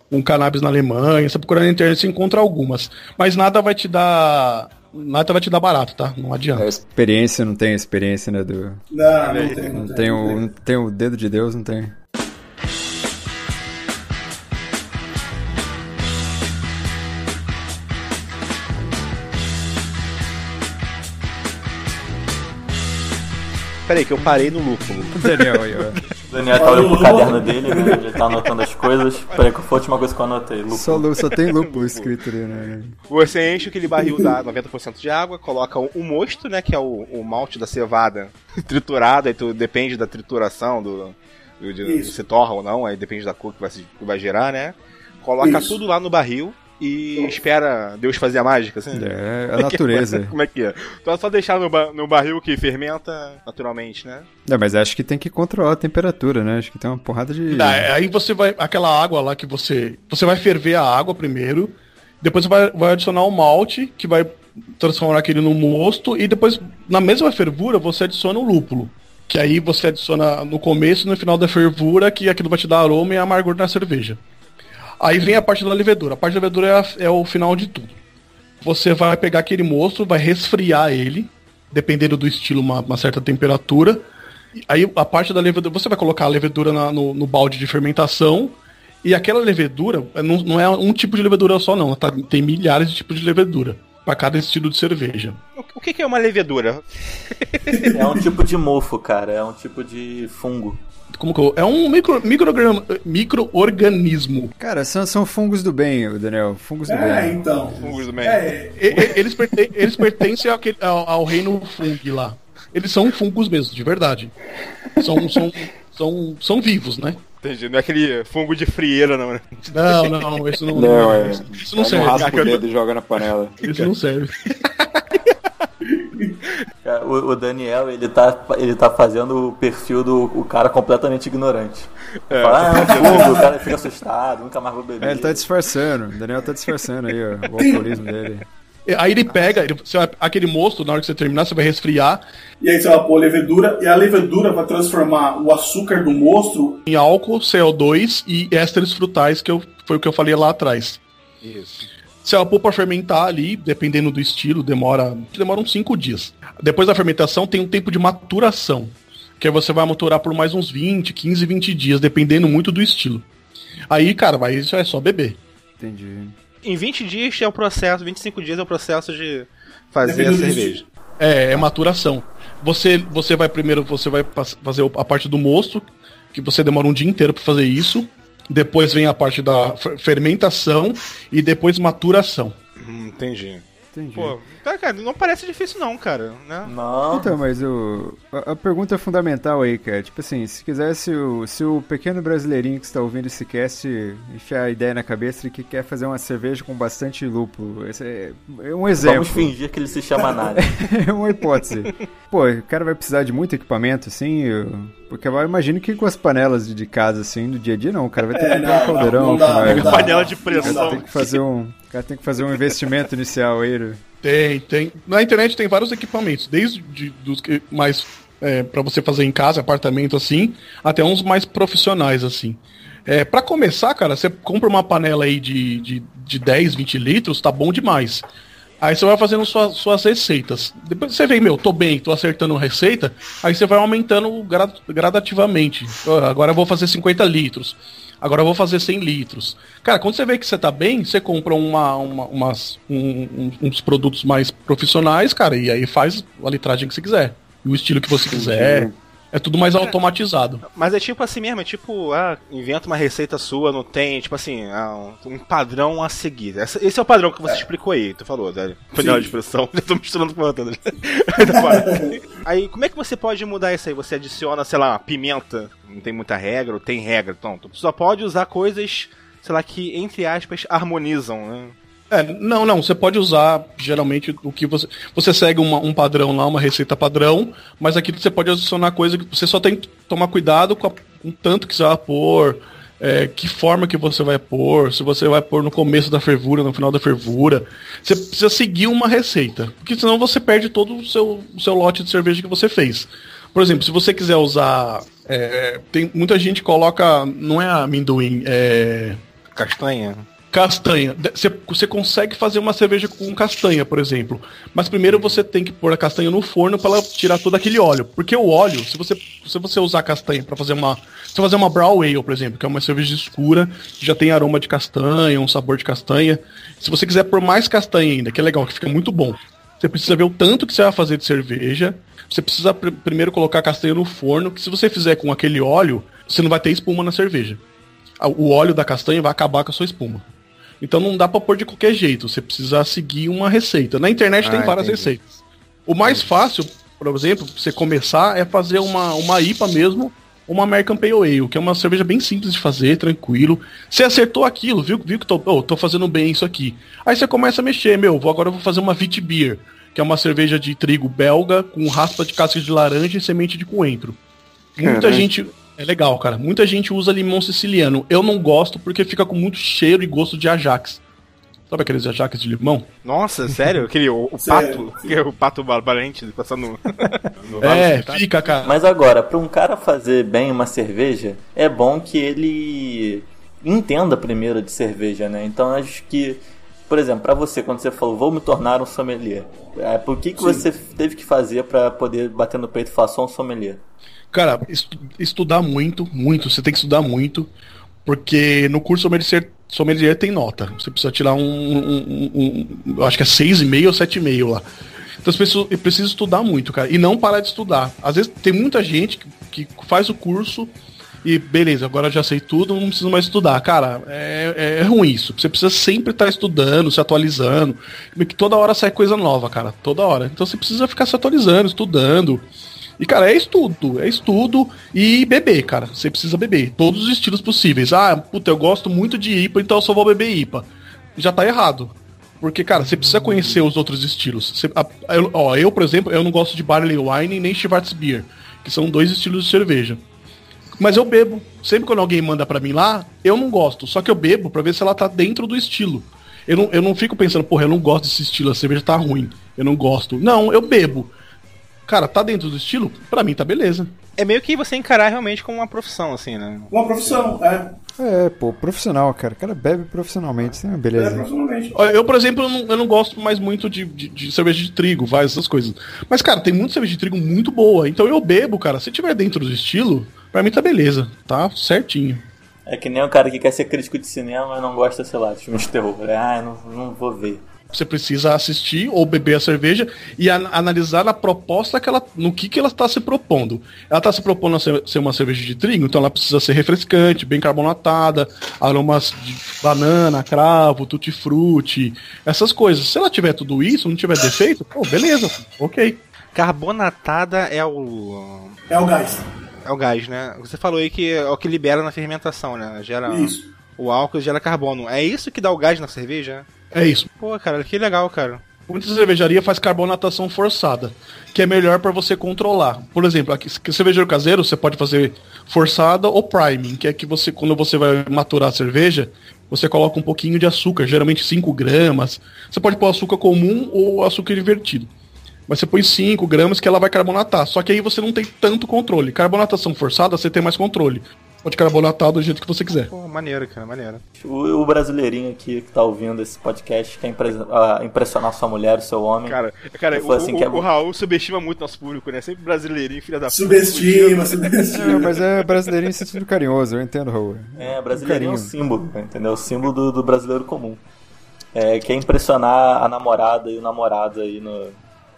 com cannabis na Alemanha, você procurar na internet você encontra algumas. Mas nada vai te dar. Nada vai te dar barato, tá? Não A adianta. experiência não tem experiência, né? Do... Não, não tem. Não tem, o, não tem o dedo de Deus, não tem. Peraí, que eu parei no lúpulo. Daniel aí, ó. O Daniel tá olhando pro caderno dele, né? Ele tá anotando as coisas. Peraí, que foi a última coisa que eu anotei. Lúpulo. Só, só tem lúpulo escrito ali, né? Você enche aquele barril da 90% de água, coloca o, o mosto, né, que é o, o malte da cevada triturado, aí tu depende da trituração, do, do- se torra ou não, aí depende da cor que vai, se- que vai gerar, né? Coloca Isso. tudo lá no barril, e espera Deus fazer a mágica, assim? É, a natureza. Como é que é? Então é só deixar no, ba- no barril que fermenta naturalmente, né? É, mas acho que tem que controlar a temperatura, né? Acho que tem uma porrada de. É, aí você vai. Aquela água lá que você. Você vai ferver a água primeiro. Depois você vai, vai adicionar o malte, que vai transformar aquele no mosto. E depois, na mesma fervura, você adiciona o lúpulo. Que aí você adiciona no começo e no final da fervura, que aquilo vai te dar aroma e amargor na cerveja. Aí vem a parte da levedura. A parte da levedura é, a- é o final de tudo. Você vai pegar aquele mosto, vai resfriar ele, dependendo do estilo, uma, uma certa temperatura. E Aí a parte da levedura, você vai colocar a levedura na- no, no balde de fermentação. E aquela levedura é, não, não é um tipo de levedura só, não. Tá- tem milhares de tipos de levedura para cada estilo de cerveja. O, o que, que é uma levedura? É um tipo de mofo, cara. É um tipo de fungo. Como que eu, é um micro, micro-organismo. Cara, são, são fungos do bem, Daniel. Fungos do É, bem. então. Fungos do bem. É, Eles, perten- eles pertencem àquele- ao, ao reino fung lá. Eles são fungos mesmo, de verdade. São, são, são, são vivos, né? Entendi. Não é aquele fungo de frieira, não, né? Não, não, isso não, Não, é. isso, Não serve. raspa o dedo e joga na panela. Isso não serve. O, o Daniel, ele tá, ele tá fazendo o perfil do o cara completamente ignorante. Fala, ah, é um fungo, o cara fica assustado, nunca mais vou beber. É, ele tá disfarçando. O Daniel tá disfarçando aí, ó, o alcoolismo dele. Aí ele pega, ele- aquele mosto, na hora que você terminar, você vai resfriar e aí você vai pôr a levedura, e a levedura vai transformar o açúcar do mosto em álcool, CO2 e ésteres frutais, que eu, foi o que eu falei lá atrás. Isso. Se ela pôr pra fermentar ali, dependendo do estilo, demora, demora uns 5 dias. Depois da fermentação tem um tempo de maturação, que aí você vai maturar por mais uns 20, 15, 20 dias, dependendo muito do estilo. Aí, cara, vai, isso é só beber. Entendi. Em 20 dias é o processo, 25 dias é o processo de fazer a Dependendo do cerveja. É, é maturação. Você, você vai primeiro, você vai fazer a parte do mosto, que você demora um dia inteiro para fazer isso. Depois vem a parte da fer- fermentação e depois maturação. Hum, entendi. Entendi. Pô, cara, não parece difícil não, cara, né? Não, Então, mas o, a, a pergunta fundamental aí, cara, tipo assim, se quisesse o, se o pequeno brasileirinho que está ouvindo esse cast enfiar a ideia na cabeça de que quer fazer uma cerveja com bastante lúpulo, esse é, é um exemplo. vamos fingir que ele se chama nada. é uma hipótese. Pô, o cara vai precisar de muito equipamento, assim, eu- porque eu imagino que com as panelas de, de casa, assim, do dia a dia, não, o cara vai ter É, que comprar um não, não, caldeirão, não dá, não dá. Panela de pressão. tem que fazer um, cara tem que fazer um investimento inicial aí, né? Tem, tem. Na internet tem vários equipamentos, desde de- dos que mais é, para você fazer em casa, apartamento assim, até uns mais profissionais assim. É, para começar, cara, você compra uma panela aí de, de, de 10, 20 litros, tá bom demais. Aí você vai fazendo sua- suas receitas. Depois você vê, meu, tô bem, tô acertando receita. Aí você vai aumentando gra- gradativamente. Agora eu vou fazer 50 litros. Agora eu vou fazer 100 litros. Cara, quando você vê que você tá bem, você compra uma, uma- umas, um- uns produtos mais profissionais, cara, e aí faz a litragem que você quiser. E o estilo que você quiser. É tudo mais automatizado. Mas é tipo assim mesmo, é tipo, ah, inventa uma receita sua, não tem, tipo assim, ah, um, um padrão a seguir. Essa- esse é o padrão que você explicou aí, tu falou, né? Panela de pressão, já tô misturando com outra. né? Tá fora. aí, como é que você pode mudar isso aí? Você adiciona, sei lá, pimenta, não tem muita regra, ou tem regra, então, tu só pode usar coisas, sei lá, que, entre aspas, harmonizam, né? É, não, não, você pode usar geralmente o que você. Você segue uma- um padrão lá, uma receita padrão, mas aqui você pode adicionar coisa que você só tem que tomar cuidado com, a- com o tanto que você vai pôr, é, que forma que você vai pôr, se você vai pôr no começo da fervura, no final da fervura. Você precisa seguir uma receita, porque senão você perde todo o seu, o seu lote de cerveja que você fez. Por exemplo, se você quiser usar. é, tem muita gente coloca. Não é amendoim, é Castanha. Castanha. Você, consegue fazer uma cerveja com castanha, por exemplo. Mas primeiro você tem que pôr a castanha no forno para tirar todo aquele óleo. Porque o óleo, se você, se você usar castanha para fazer uma. Se fazer uma brown ale, por exemplo, que é uma cerveja escura, que já tem aroma de castanha, um sabor de castanha. Se você quiser pôr mais castanha ainda, que é legal, que fica muito bom. Você precisa ver o tanto que você vai fazer de cerveja. Você precisa pr- primeiro colocar a castanha no forno, que se você fizer com aquele óleo, você não vai ter espuma na cerveja. O óleo da castanha vai acabar com a sua espuma. Então não dá pra pôr de qualquer jeito, você precisa seguir uma receita. Na internet tem Ah, várias entendi. receitas. O mais fácil, por exemplo, pra você começar é fazer uma, uma IPA mesmo uma American Pale Ale, que é uma cerveja bem simples de fazer, tranquilo. Você acertou aquilo, viu, viu que tô, oh, tô fazendo bem isso aqui. Aí você começa a mexer, meu, vou, agora eu vou fazer uma Vit Beer, que é uma cerveja de trigo belga com raspa de casca de laranja e semente de coentro. Muita gente. É legal, cara. Muita gente usa limão siciliano. Eu não gosto porque fica com muito cheiro e gosto de Ajax. Sabe aqueles Ajax de limão? Nossa, sério? Aquele, o, o Sério? pato, que o pato valente passando no, no É, fica, cara. Mas agora, para um cara fazer bem uma cerveja, é bom que ele entenda primeiro de cerveja, né? Então acho que, por exemplo, para você, quando você falou, vou me tornar um sommelier, é, por que, que Sim. você teve que fazer para poder bater no peito e falar sou um sommelier? Cara, estu- estudar muito, muito. Você tem que estudar muito. Porque no curso sommelier, sommelier tem nota. Você precisa tirar um. um- um- um- acho que é 6,5 ou 7,5 lá. Então você precisa, precisa estudar muito, cara. E não parar de estudar. Às vezes tem muita gente que, que faz o curso e beleza, agora já sei tudo, não preciso mais estudar. Cara, é, é ruim isso. Você precisa sempre estar estudando, se atualizando. Porque toda hora sai coisa nova, cara. Toda hora. Então você precisa ficar se atualizando, estudando. E, cara, é estudo, é estudo e beber, cara. Você precisa beber. Todos os estilos possíveis. Ah, puta, eu gosto muito de IPA, então eu só vou beber IPA. Já tá errado. Porque, cara, você precisa conhecer os outros estilos. Você- a- eu, ó, eu, por exemplo, eu não gosto de Barley Wine nem Schwarzbier, que são dois estilos de cerveja. Mas eu bebo. Sempre quando alguém manda pra mim lá, eu não gosto. Só que eu bebo pra ver se ela tá dentro do estilo. Eu não, eu não fico pensando, porra, eu não gosto desse estilo, a cerveja tá ruim. Eu não gosto. Não, eu bebo. Cara, tá dentro do estilo? Pra mim tá beleza. É meio que você encarar realmente como uma profissão, assim, né? Uma profissão, é. É, pô, profissional, cara. O cara bebe profissionalmente, é uma É, beleza. profissionalmente. Eu, por exemplo, eu não, eu não gosto mais muito de, de- de cerveja de trigo, várias essas coisas. Mas, cara, tem muita cerveja de trigo muito boa. Então eu bebo, cara. Se tiver dentro do estilo, pra mim tá beleza. Tá certinho. É que nem o cara que quer ser crítico de cinema e não gosta, sei lá, de filmes de terror. É, ah, eu não, não vou ver. Você precisa assistir ou beber a cerveja e an- analisar a proposta que ela, no que, que ela está se propondo. Ela está se propondo a ser, ser uma cerveja de trigo, então ela precisa ser refrescante, bem carbonatada, aromas de banana, cravo, tutti-frutti, essas coisas. Se ela tiver tudo isso, não tiver defeito, pô, beleza, ok. Carbonatada é o. É o gás. É o gás, né? Você falou aí que é o que libera na fermentação, né? Gera Isso. o álcool gera carbono. É isso que dá o gás na cerveja? É isso. Pô, cara, que legal, cara. Muita cervejaria faz carbonatação forçada, que é melhor para você controlar. Por exemplo, aqui, que cervejeiro caseiro você pode fazer forçada ou priming, que é que você quando você vai maturar a cerveja, você coloca um pouquinho de açúcar, geralmente 5 gramas. Você pode pôr açúcar comum ou açúcar invertido. Mas você põe 5 gramas que ela vai carbonatar. Só que aí você não tem tanto controle. Carbonatação forçada, você tem mais controle. Pode carbonatar do jeito que você quiser. Pô, maneiro, cara, maneiro. O, o brasileirinho aqui que tá ouvindo esse podcast quer impre- ah, impressionar sua mulher, o seu homem. Cara, cara o, assim o- que é o. Raul subestima muito nosso público, né? Sempre brasileirinho, filha da puta. Subestima, É, subestima. mas é brasileirinho em sentido carinhoso, eu entendo, Raul. É, brasileirinho é um símbolo, entendeu? O símbolo do, do brasileiro comum. É, quer impressionar a namorada e o namorado aí no,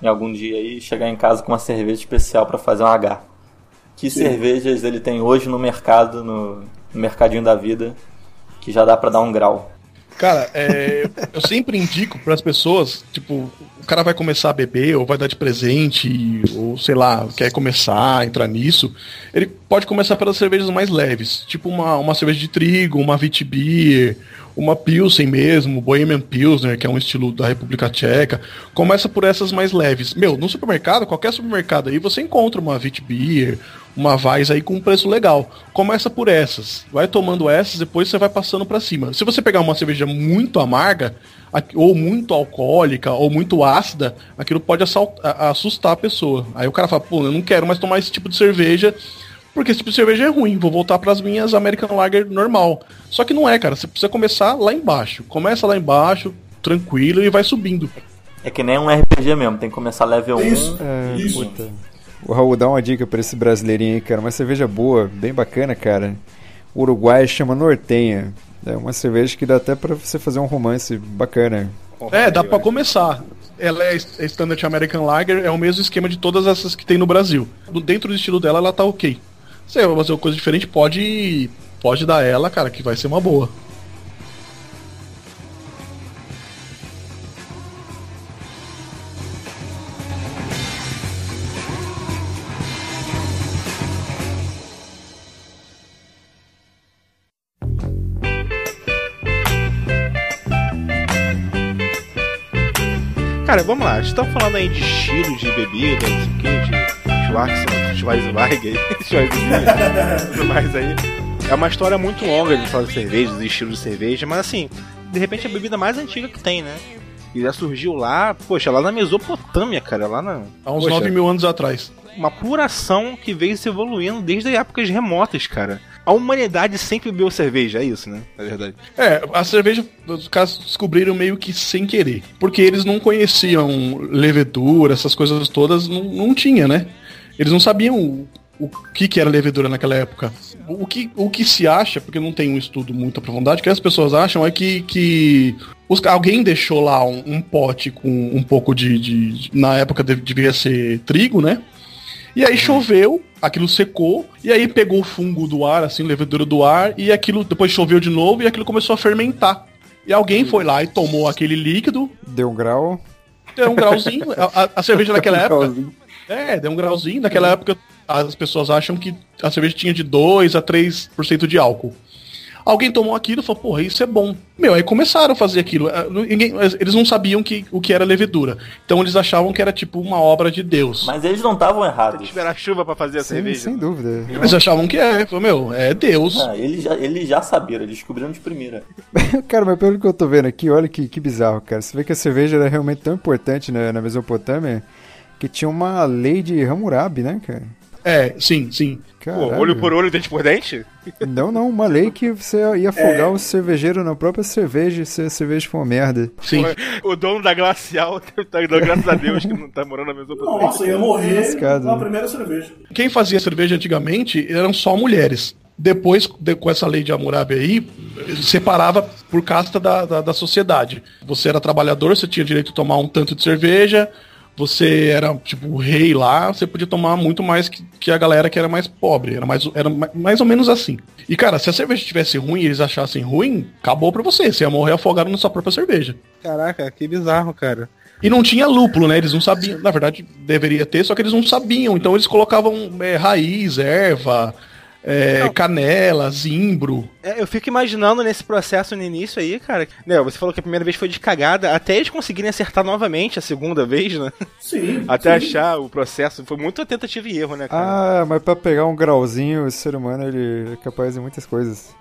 em algum dia aí, chegar em casa com uma cerveja especial pra fazer um H. Que Sim. cervejas ele tem hoje no mercado, no, no mercadinho da vida, que já dá pra dar um grau. Cara, é, eu sempre indico para as pessoas, tipo, cara vai começar a beber ou vai dar de presente, ou sei lá, quer começar a entrar nisso, ele pode começar pelas cervejas mais leves, tipo uma, uma cerveja de trigo, uma Vitibir, uma Pilsen mesmo, Bohemian Pilsner, que é um estilo da República Tcheca. Começa por essas mais leves. Meu, no supermercado, qualquer supermercado aí, você encontra uma Vitibir, uma Weiss aí com um preço legal. Começa por essas. Vai tomando essas, depois você vai passando pra cima. Se você pegar uma cerveja muito amarga, ou muito alcoólica, ou muito ácida, aquilo pode assustar a pessoa. Aí o cara fala, pô, eu não quero mais tomar esse tipo de cerveja, porque esse tipo de cerveja é ruim, vou voltar pras minhas American Lager normal. Só que não é, cara, você precisa começar lá embaixo. Começa lá embaixo, tranquilo, e vai subindo. É que nem um RPG mesmo, tem que começar level 1. Isso. É, Isso. puta. O Raul dá uma dica pra esse brasileirinho aí, cara. Uma cerveja boa, bem bacana, cara. O Uruguai chama Nortenha. É uma cerveja que dá até pra você fazer um romance bacana. É, dá pra começar. Ela é Standard American Lager, é o mesmo esquema de todas essas que tem no Brasil. Dentro do estilo dela, ela tá ok. Se você vai fazer uma coisa diferente, pode, pode dar ela, cara, que vai ser uma boa. Cara, vamos lá. Estamos falando aí de estilos de bebida, não sei o que, de Schwarzenegger, Schwarzenegger, Schwarzenegger, tudo mais aí. É uma história muito longa de falar de cerveja, dos estilos de cerveja, mas assim, de repente é a bebida mais antiga que tem, né? E já surgiu lá, poxa, lá na Mesopotâmia, cara, lá na. Há uns Poxa. 9 mil anos atrás. Uma apuração que veio se evoluindo desde épocas remotas, cara. A humanidade sempre bebeu cerveja, é isso, né? Na verdade. É, a cerveja os caras descobriram meio que sem querer. Porque eles não conheciam levedura, essas coisas todas, não, não tinha, né? Eles não sabiam o, o que, que era levedura naquela época. O que, o que se acha, porque não tem um estudo muito aprofundado, o que as pessoas acham é que, que os, alguém deixou lá um, um pote com um pouco de, de- Na época devia ser trigo, né? E aí choveu, aquilo secou, e aí pegou o fungo do ar, assim, levedura do ar, e aquilo depois choveu de novo e aquilo começou a fermentar. E alguém foi lá e tomou aquele líquido, Deu um grau. deu um grauzinho. A, a- a cerveja naquela Um época. grauzinho. É, deu um grauzinho. Naquela época as pessoas acham que a cerveja tinha de 2 a 3% de álcool. Alguém tomou aquilo e falou, porra, isso é bom. Meu, aí começaram a fazer aquilo. Não- ninguém- eles não sabiam que, o que era levedura. Então eles achavam que era tipo uma obra de Deus. Mas eles não estavam Tem que errados. esperar chuva pra fazer a Sim, cerveja. sem dúvida. Eles achavam que é. Falou, meu, é Deus. Ah, eles, já, eles já eles descobriram de primeira. Cara, mas pelo que eu tô vendo aqui, olha que, que bizarro, cara. Você vê que a cerveja era realmente tão importante né, na Mesopotâmia que tinha uma lei de Hammurabi, né, cara? É, sim, sim. Pô, olho por olho, dente por dente? Não, não, uma lei que você ia afogar o cervejeiro na própria cerveja se a cerveja for uma merda. Sim. O dono da Glacial tá dando graças a Deus que não tá morando na Mesopotâmia. Nossa, ia morrer Lascado, na né? primeira cerveja. Quem fazia cerveja antigamente eram só mulheres. Depois, de- com essa lei de Hammurabi aí, separava por casta da, da, da sociedade. Você era trabalhador, você tinha direito de tomar um tanto de cerveja. Você era, tipo, o rei lá, você podia tomar muito mais que, que a galera que era mais pobre. Era mais, era ma- mais ou menos assim. E, cara, se a cerveja tivesse ruim e eles achassem ruim, acabou pra você. Você ia morrer afogado na sua própria cerveja. Caraca, que bizarro, cara. E não tinha lúpulo, né? Eles não sabiam. Na verdade, deveria ter, só que eles não sabiam. Então eles colocavam é, raiz, erva, é, Não. canela, zimbro. É, eu fico imaginando nesse processo no início aí, cara. Né, você falou que a primeira vez foi de cagada, até eles conseguirem acertar novamente a segunda vez, né? Sim. Até sim. achar o processo. Foi muita tentativa e erro, né, cara? Ah, mas pra pegar um grauzinho, o ser humano ele é capaz de muitas coisas.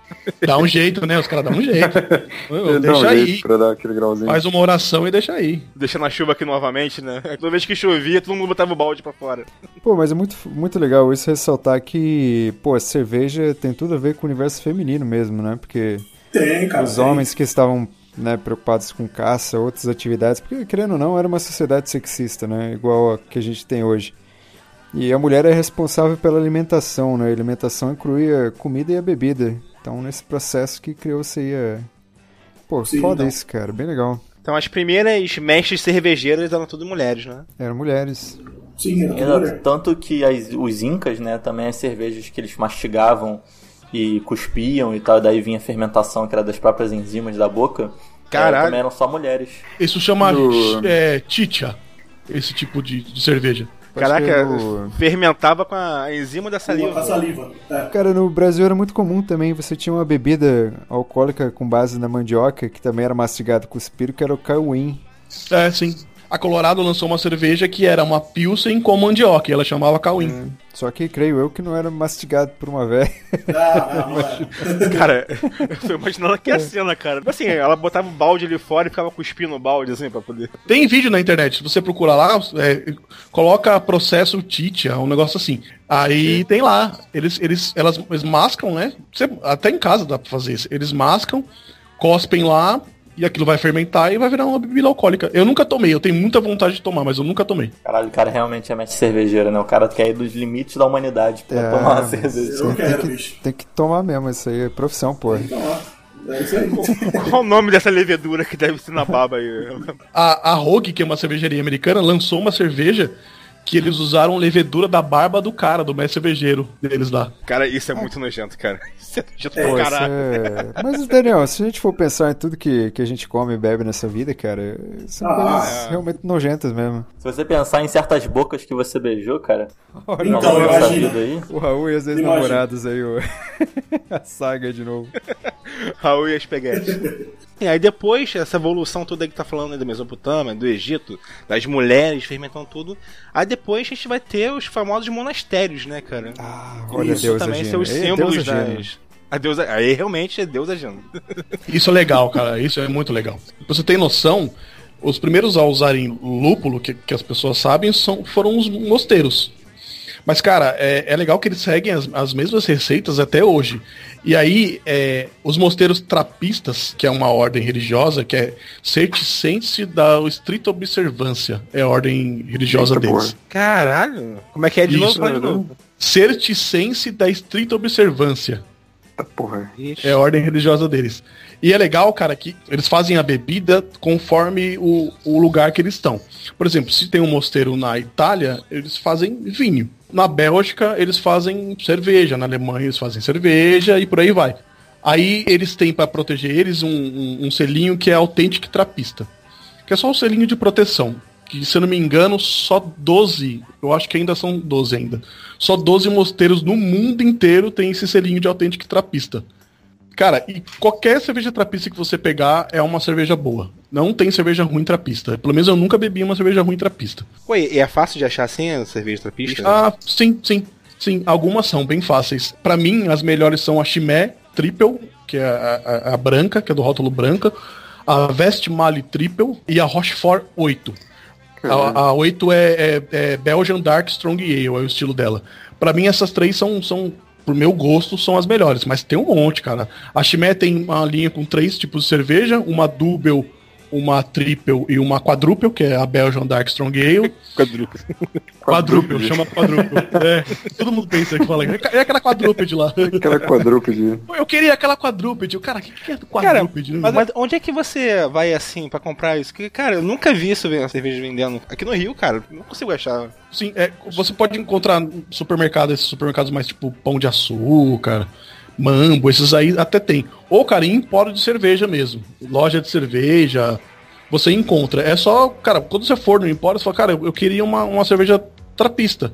Dá um jeito, né? Os caras dão um jeito. Ele dá um deixa aí. jeito pra dar aquele grauzinho. Faz uma oração e deixa aí. Deixando a chuva aqui novamente, né? Toda vez que chovia, todo mundo botava o balde pra fora. Pô, mas é muito, muito legal isso ressaltar que, pô, a cerveja tem tudo a ver com o universo feminino mesmo, né? Porque Tem, cara. os tem. homens que estavam né, preocupados com caça, outras atividades, porque querendo ou não, era uma sociedade sexista, né? Igual a que a gente tem hoje. E a mulher é responsável pela alimentação, né? A alimentação incluía a comida e a bebida. Então, nesse processo que criou-se aí a... Pô, Sim, foda então. isso, cara. Bem legal. Então as primeiras mestres cervejeiras eram tudo mulheres, né? Eram mulheres. Sim, Exato. mulher. Tanto que as- os incas, né, também as cervejas que eles mastigavam e cuspiam e tal, daí vinha a fermentação que era das próprias enzimas da boca. Caralho. eh, também eram só mulheres. Isso chama Do- é, chicha. Esse tipo de, de cerveja. Caraca, no- fermentava com a enzima da Com a saliva. saliva. É. Cara, no Brasil era muito comum também. Você tinha uma bebida alcoólica com base na mandioca, que também era mastigado com cuspiro, que era o cauim. É, sim. A Colorado lançou uma cerveja que era uma Pilsen com mandioca, e ela chamava Cauim. Só que creio eu que não era mastigado por uma velha. Não, não, não é. Cara, eu tô imaginando que a cena, cara. Assim, ela botava o balde ali fora e ficava cuspindo o balde, assim, pra poder. Tem vídeo na internet, se você procurar lá, é, coloca processo Titia, um negócio assim. Aí tem lá, eles, eles, elas, eles mascam, né? Você- até em casa dá pra fazer isso. Eles mascam, cospem lá, e aquilo vai fermentar e vai virar uma bebida alcoólica. Eu nunca tomei, eu tenho muita vontade de tomar, mas eu nunca tomei. Caralho, o cara realmente é mestre cervejeiro, né? O cara quer ir dos limites da humanidade pra É, tomar uma cerveja. Eu Tem quero, que, bicho. tem que tomar mesmo, isso aí é profissão, pô. Então, ó, é isso aí. Qual o nome dessa levedura que deve ser na baba aí? A, a Rogue, que é uma cervejaria americana, lançou uma cerveja que eles usaram levedura da barba do cara, do mestre cervejeiro deles lá. Cara, isso é muito nojento, cara. Isso é nojento Pô, pra caralho. é... Mas, Daniel, se a gente for pensar em tudo que, que a gente come e bebe nessa vida, cara, são Ah, coisas é. realmente nojentas mesmo. Se você pensar em certas bocas que você beijou, cara, ao Então, imagina. vida aí, O Raul e as ex-namoradas aí, o... a saga de novo. Raul e a espaguete. E aí depois, essa evolução toda que tá falando da Mesopotâmia, do Egito, das mulheres fermentando tudo. Aí depois a gente vai ter os famosos monastérios, né, cara? Ah, olha Isso Deus também agindo. são os Ei, símbolos Deus agindo. das. A Deus, aí realmente é Deus agindo. Isso é legal, cara. Isso é muito legal. Pra você ter noção, os primeiros a usarem lúpulo, que, que as pessoas sabem, são, foram os mosteiros. Mas, cara, é, é legal que eles seguem as, as mesmas receitas até hoje. E aí, é, os mosteiros trapistas, que é uma ordem religiosa, que é Certicense da Estrita Observância, é a ordem religiosa Eita, deles. porra. Caralho! Como é que é de Isso, novo? De novo. Certicense da Estrita Observância. Porra. É a ordem religiosa deles. E é legal, cara, que eles fazem a bebida conforme o, o lugar que eles estão. Por exemplo, se tem um mosteiro na Itália, eles fazem vinho. Na Bélgica, eles fazem cerveja. Na Alemanha, eles fazem cerveja e por aí vai. Aí eles têm para proteger eles um, um, um selinho que é autêntico trapista. Que é só um selinho de proteção. Que, se eu não me engano, só 12, eu acho que ainda são 12 ainda. Só 12 mosteiros no mundo inteiro tem esse selinho de autêntico trapista. Cara, e qualquer cerveja trapista que você pegar é uma cerveja boa. Não tem cerveja ruim trapista. Pelo menos eu nunca bebi uma cerveja ruim trapista. Ué, e é fácil de achar assim a cerveja trapista? Ah, sim, sim, sim. Algumas são bem fáceis. Pra mim, as melhores são a Chimé Triple, que é a, a- a branca, que é do rótulo branca, a Vestmale Triple e a Rochefort 8. A, a 8 é, é, é Belgian Dark Strong Ale, é o estilo dela. Pra mim, essas três são, são, pro meu gosto, são as melhores. Mas tem um monte, cara. A Chimé tem uma linha com três tipos de cerveja, uma Double, uma Triple e uma Quadruple, que é a Belgian Dark Strong Ale. Quadrúpede. Quadrúpede, chama quadrúpede. É, todo mundo pensa que fala. É aquela quadrúpede lá. Aquela quadrúpede. Eu queria aquela quadrúpede. O Cara, o que, que é Cara, quadrúpede? né? mas, onde é que você vai assim pra comprar isso? Que, cara, eu nunca vi isso vendo cerveja vendendo. Aqui no Rio, cara, não consigo achar. Sim, é, você pode encontrar supermercado, esses supermercados mais tipo Pão de Açúcar, Mambo, esses aí até tem. Ou, cara, em empório de cerveja mesmo. Loja de cerveja, você encontra. É só, cara, quando você for no empório, você fala, cara, eu, queria uma, uma cerveja trapista.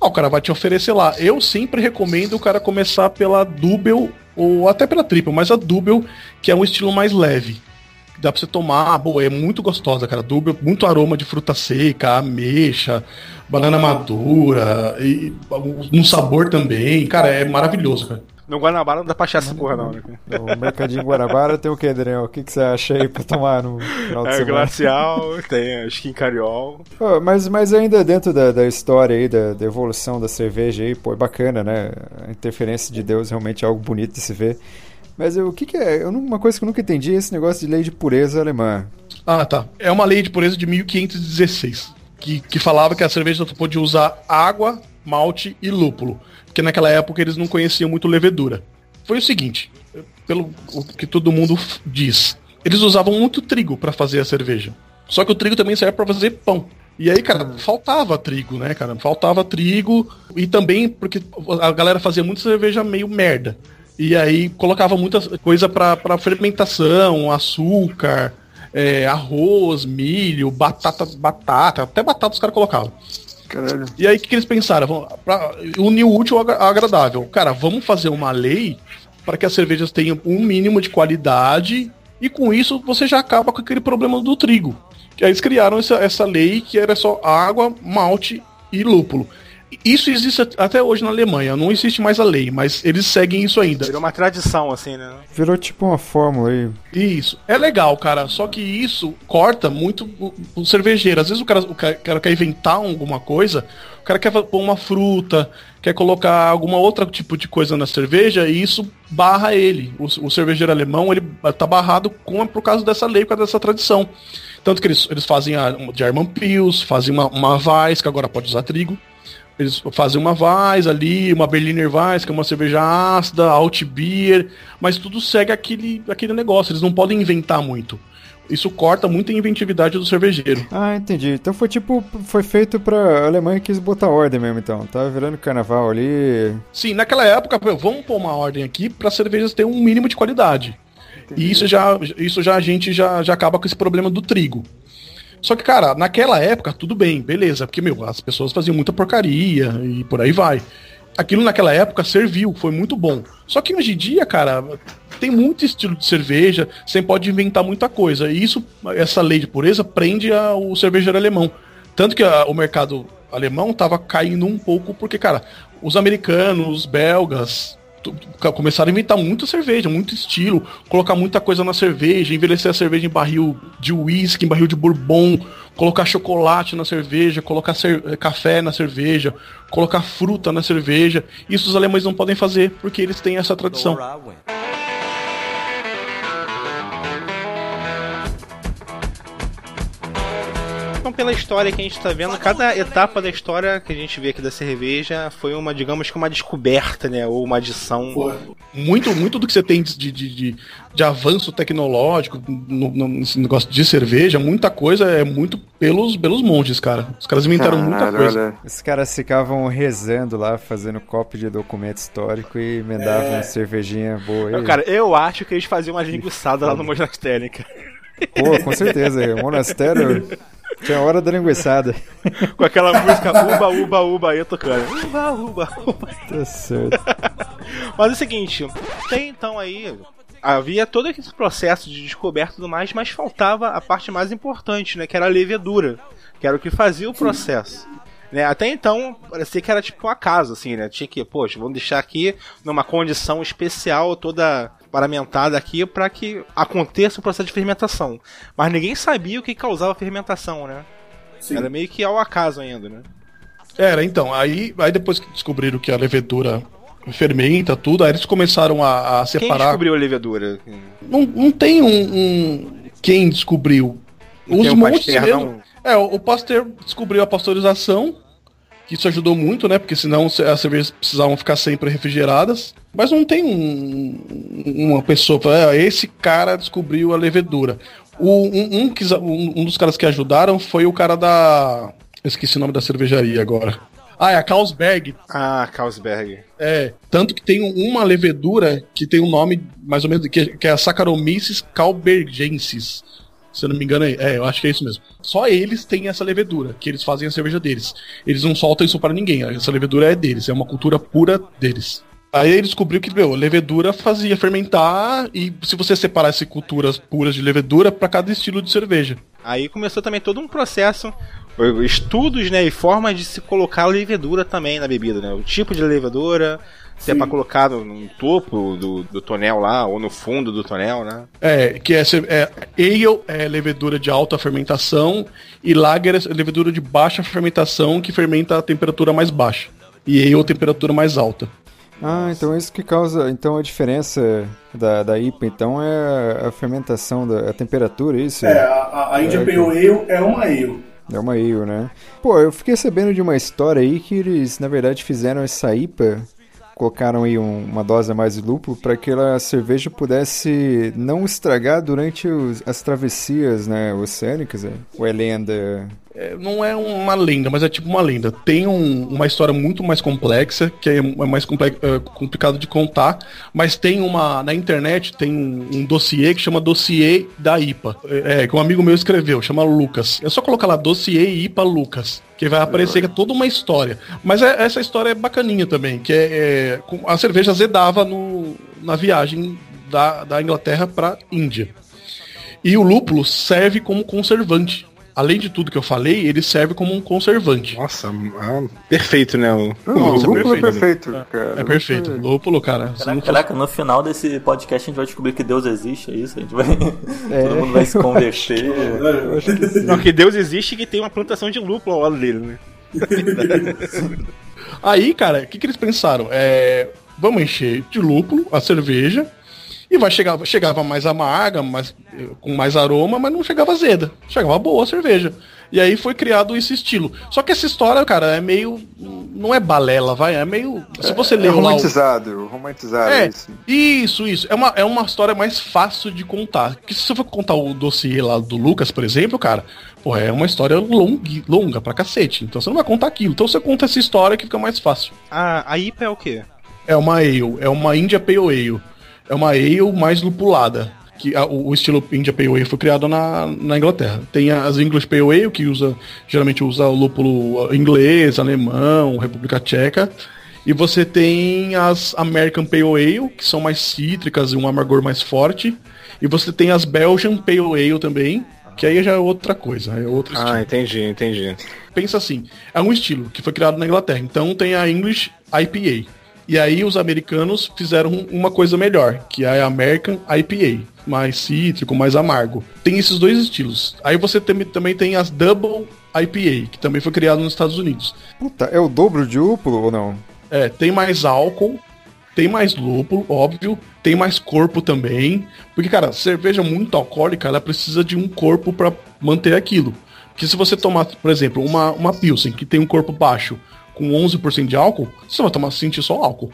Ah, o cara vai te oferecer lá. Eu sempre recomendo o cara começar pela Double ou até pela Triple, mas a Double, que é um estilo mais leve. Dá pra você tomar, boa, é muito gostosa, cara. Double, muito aroma de fruta seca, ameixa, banana madura, e um sabor também. Cara, é maravilhoso, cara. No Guanabara não dá pra achar essa porra, não, né? No Mercadinho Guarabara tem o que, Daniel? O que, que você acha aí pra tomar no final de É o semana? Glacial, tem a Skin Cariol. Pô, mas, mas ainda dentro da, da história aí, da, da evolução da cerveja aí, pô, é bacana, né? A interferência de Deus realmente é algo bonito de se ver. Mas eu- o que, que é? Eu, não- uma coisa que eu nunca entendi é esse negócio de lei de pureza alemã. Ah, tá. É uma lei de pureza de 1516, que, que falava que a cerveja só podia usar água, malte e lúpulo. Porque naquela época eles não conheciam muito levedura. Foi o seguinte, pelo o que todo mundo diz, eles usavam muito trigo para fazer a cerveja. Só que o trigo também serve para fazer pão. E aí, cara, faltava trigo, né, cara? Faltava trigo e também porque a galera fazia muita cerveja meio merda. E aí colocava muita coisa pra pra fermentação, açúcar, é, arroz, milho, batata, batata, até batata os caras colocavam. Caralho. E aí o que, que eles pensaram? Pra unir o útil ao agra- ao agradável. Cara, vamos fazer uma lei para que as cervejas tenham um mínimo de qualidade e com isso você já acaba com aquele problema do trigo. Que aí eles criaram essa, essa lei que era só água, malte e lúpulo. Isso existe at- até hoje na Alemanha, não existe mais a lei, mas eles seguem isso ainda. Virou uma tradição, assim, né? Virou tipo uma fórmula aí. Isso. É legal, cara. Só que isso corta muito o, o cervejeiro. Às vezes o cara, o ca- cara quer inventar alguma coisa, o cara quer pôr uma fruta, quer colocar alguma outra tipo de coisa na cerveja e isso barra ele. O, o cervejeiro alemão, ele tá barrado com, por causa dessa lei, por causa dessa tradição. Tanto que eles, eles fazem a German Pils, fazem uma, uma Weiss, que agora pode usar trigo. Eles fazem uma Weiss ali, uma Berliner Weiss, que é uma cerveja ácida, Altbier, mas tudo segue aquele, aquele negócio, eles não podem inventar muito. Isso corta muito a inventividade do cervejeiro. Ah, entendi. Então foi tipo, foi feito pra Alemanha que quis botar ordem mesmo, então. Tava virando carnaval ali. Sim, naquela época, vamos pôr uma ordem aqui para cervejas terem um mínimo de qualidade. E isso já, isso já a gente já, já acaba com esse problema do trigo. Só que, cara, naquela época, tudo bem, beleza, porque, meu, as pessoas faziam muita porcaria e por aí vai. Aquilo naquela época serviu, foi muito bom. Só que hoje em dia, cara, tem muito estilo de cerveja, você pode inventar muita coisa. E isso, essa lei de pureza prende a, o cervejeiro alemão. Tanto que a- o mercado alemão tava caindo um pouco, porque, cara, os americanos, os belgas, começaram a inventar muita cerveja, muito estilo, colocar muita coisa na cerveja, envelhecer a cerveja em barril de uísque, em barril de bourbon, colocar chocolate na cerveja, colocar cer- eh, café na cerveja, colocar fruta na cerveja. Isso os alemães não podem fazer, porque eles têm essa tradição. Pela história que a gente tá vendo, cada etapa da história que a gente vê aqui da cerveja foi uma, digamos que uma descoberta, né? Ou uma adição. Pô, Muito, muito do que você tem de, de, de, de avanço tecnológico no, no- nesse negócio de cerveja, muita coisa é muito pelos, pelos monges, cara. Os caras inventaram muita Caralho, coisa. olha. Os caras ficavam rezando lá, fazendo cópia de documento histórico e emendavam É. uma cervejinha boa. Cara, eu acho que eles faziam uma linguiçada lá no monastério, cara. Pô, com certeza. O monastério tinha hora da linguiçada. Com aquela música uba, uba, uba aí tocando. Uba, uba, uba. Tá certo. Mas é o seguinte, tem então aí. Havia todo esse processo de descoberta e tudo mais, mas faltava a parte mais importante, né? Que era a levedura. Que era o que fazia o processo. Né, até então, parecia que era tipo um acaso, assim, né? Tinha que, poxa, vamos deixar aqui numa condição especial, toda paramentada aqui, para que aconteça o processo de fermentação. Mas ninguém sabia o que causava a fermentação, né? sim. Era meio que ao acaso ainda, né? Era, então, aí, aí depois que descobriram que a levedura fermenta tudo, aí eles começaram a, a Quem separar. descobriu a levedura? Não, não tem um, um- Quem descobriu? Não Os Pasteur, mesmo. não? É, o, Pasteur descobriu a pasteurização, isso ajudou muito, né? Porque senão se- as cervejas precisavam ficar sempre refrigeradas. Mas não tem um- uma pessoa, fala, "Ah, esse cara descobriu a levedura. O- um, um que- um- um dos caras que ajudaram foi o cara da. Eu esqueci o nome da cervejaria agora. Ah, é a Carlsberg. Ah, Carlsberg. É, tanto que tem uma levedura que tem um nome mais ou menos, que, que é a Saccharomyces calbergensis. Se eu não me engano, é, é, eu acho que é isso mesmo. Só eles têm essa levedura, que eles fazem a cerveja deles. Eles não soltam isso para ninguém, essa levedura é deles, é uma cultura pura deles. Aí ele descobriu que, meu, levedura fazia fermentar e se você separasse culturas puras de levedura para cada estilo de cerveja. Aí começou também todo um processo, estudos, né, e formas de se colocar levedura também na bebida, né? O tipo de levedura, se é pra colocar no, no topo do, do tonel lá, ou no fundo do tonel, né? É, que é, é ale é levedura de alta fermentação e lager é levedura de baixa fermentação que fermenta a temperatura mais baixa. E ale temperatura mais alta. Ah, então é isso que causa. Então a diferença da, da IPA então é a fermentação, da a temperatura, é isso? É, a, a- India Pale Ale é uma ale. É uma ale, né? Pô, eu fiquei sabendo de uma história aí que eles, na verdade, fizeram essa IPA, colocaram aí um- uma dose a mais de lúpulo para que a cerveja pudesse não estragar durante os- as travessias, né, oceânicas, é? Ou é lenda? É, não é uma lenda, mas é tipo uma lenda. Tem um- uma história muito mais complexa, que é é mais é, complicado de contar, mas tem uma. Na internet tem um, um dossiê que chama Dossiê da IPA. É, é, que um amigo meu escreveu, chama Lucas. É só colocar lá Dossiê IPA Lucas, que vai aparecer que é toda uma história. Mas é- essa história é bacaninha também, que é, é, a cerveja azedava no, na viagem da, da Inglaterra pra Índia. E o lúpulo serve como conservante. Além de tudo que eu falei, ele serve como um conservante. Nossa, ah, perfeito, né? O, Não, o Isso é lúpulo é perfeito, perfeito, cara. É perfeito. Lúpulo, cara. Caraca, fosse- caraca, no final desse podcast a gente vai descobrir que Deus existe, é isso? A gente vai. É. Todo mundo vai se converter. Não, que Deus existe e que tem uma plantação de lúpulo ao lado dele, né? Aí, cara, o que, que eles pensaram? É, vamos encher de lúpulo a cerveja e vai chegar, chegava mais amarga, mais, com mais aroma, mas não chegava azeda. Chegava boa a cerveja. E aí foi criado esse estilo. Só que essa história, cara, é meio. Não é balela, vai. É meio. Se você É ler lá. o- romantizado, romantizado É, isso. isso, isso. É uma, é uma história mais fácil de contar. Que se você for contar o dossiê lá do Lucas, por exemplo, cara, porra, é uma história long, longa pra cacete. Então você não vai contar aquilo. Então você conta essa história que fica mais fácil. Ah, a IPA é o quê? É uma ale, é uma India Pale Ale. É uma ale mais lupulada. Que a- o, o estilo India Pale Ale foi criado na, na Inglaterra. Tem as English Pale Ale, que usa, geralmente usa o lúpulo inglês, alemão, República Tcheca. E você tem as American Pale Ale, que são mais cítricas e um amargor mais forte. E você tem as Belgian Pale Ale também, que aí já é outra coisa, é outro estilo. Ah, entendi, entendi. Pensa assim, é um estilo que foi criado na Inglaterra. Então tem a English IPA. E aí os americanos fizeram uma coisa melhor, que é a American IPA, mais cítrico, mais amargo. Tem esses dois estilos. Aí você tem- também tem as Double IPA, que também foi criado nos Estados Unidos. Puta, é o dobro de úpulo ou não? É, tem mais álcool, tem mais lúpulo, óbvio, tem mais corpo também. Porque, cara, cerveja muito alcoólica, ela precisa de um corpo pra manter aquilo. Porque se você tomar, por exemplo, uma, uma Pilsen que tem um corpo baixo com 11% de álcool, você vai tomar sentir só álcool.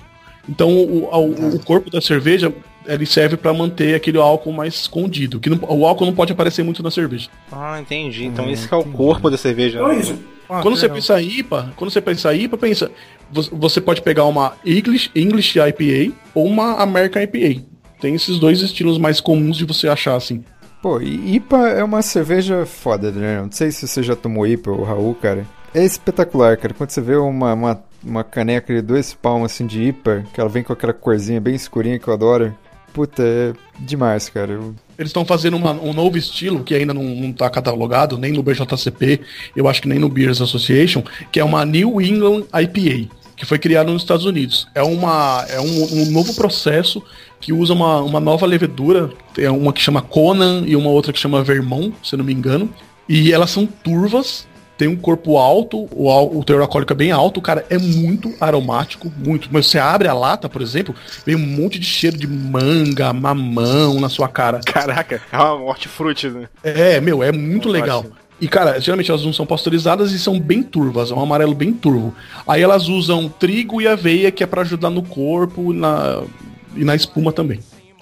Então o, o, o corpo da cerveja ele serve pra manter aquele álcool mais escondido. Que não- o álcool não pode aparecer muito na cerveja. Ah, entendi. Então esse que é o corpo da cerveja. Então é isso. quando você pensa em IPA, quando você pensa em IPA, pensa, vo- você pode pegar uma English, English IPA ou uma American IPA. Tem esses dois estilos mais comuns de você achar assim. Pô, e IPA é uma cerveja foda, né? Não sei se você já tomou IPA, o Raul, cara. É espetacular, cara. Quando você vê uma, uma, uma caneca de dois palmos assim de IPA, que ela vem com aquela corzinha bem escurinha que eu adoro. Puta, é demais, cara. Eu- Eles estão fazendo uma- um novo estilo que ainda não, não tá catalogado, nem no BJCP, eu acho que nem no Beers Association, que é uma New England IPA, que foi criado nos Estados Unidos. É, uma, é um, um novo processo que usa uma, uma nova levedura, tem uma que chama Conan e uma outra que chama Vermont, se não me engano. E elas são turvas, tem um corpo alto, o, o teor alcoólico é bem alto, cara, é muito aromático, muito. Mas você abre a lata, por exemplo, vem um monte de cheiro de manga, mamão na sua cara. Caraca, é uma hortifruti, né? É, meu, é muito legal. Ótimo. E, cara, geralmente elas não são pasteurizadas e são bem turvas, é um amarelo bem turvo. Aí elas usam trigo e aveia, que é pra ajudar no corpo na, e na espuma também.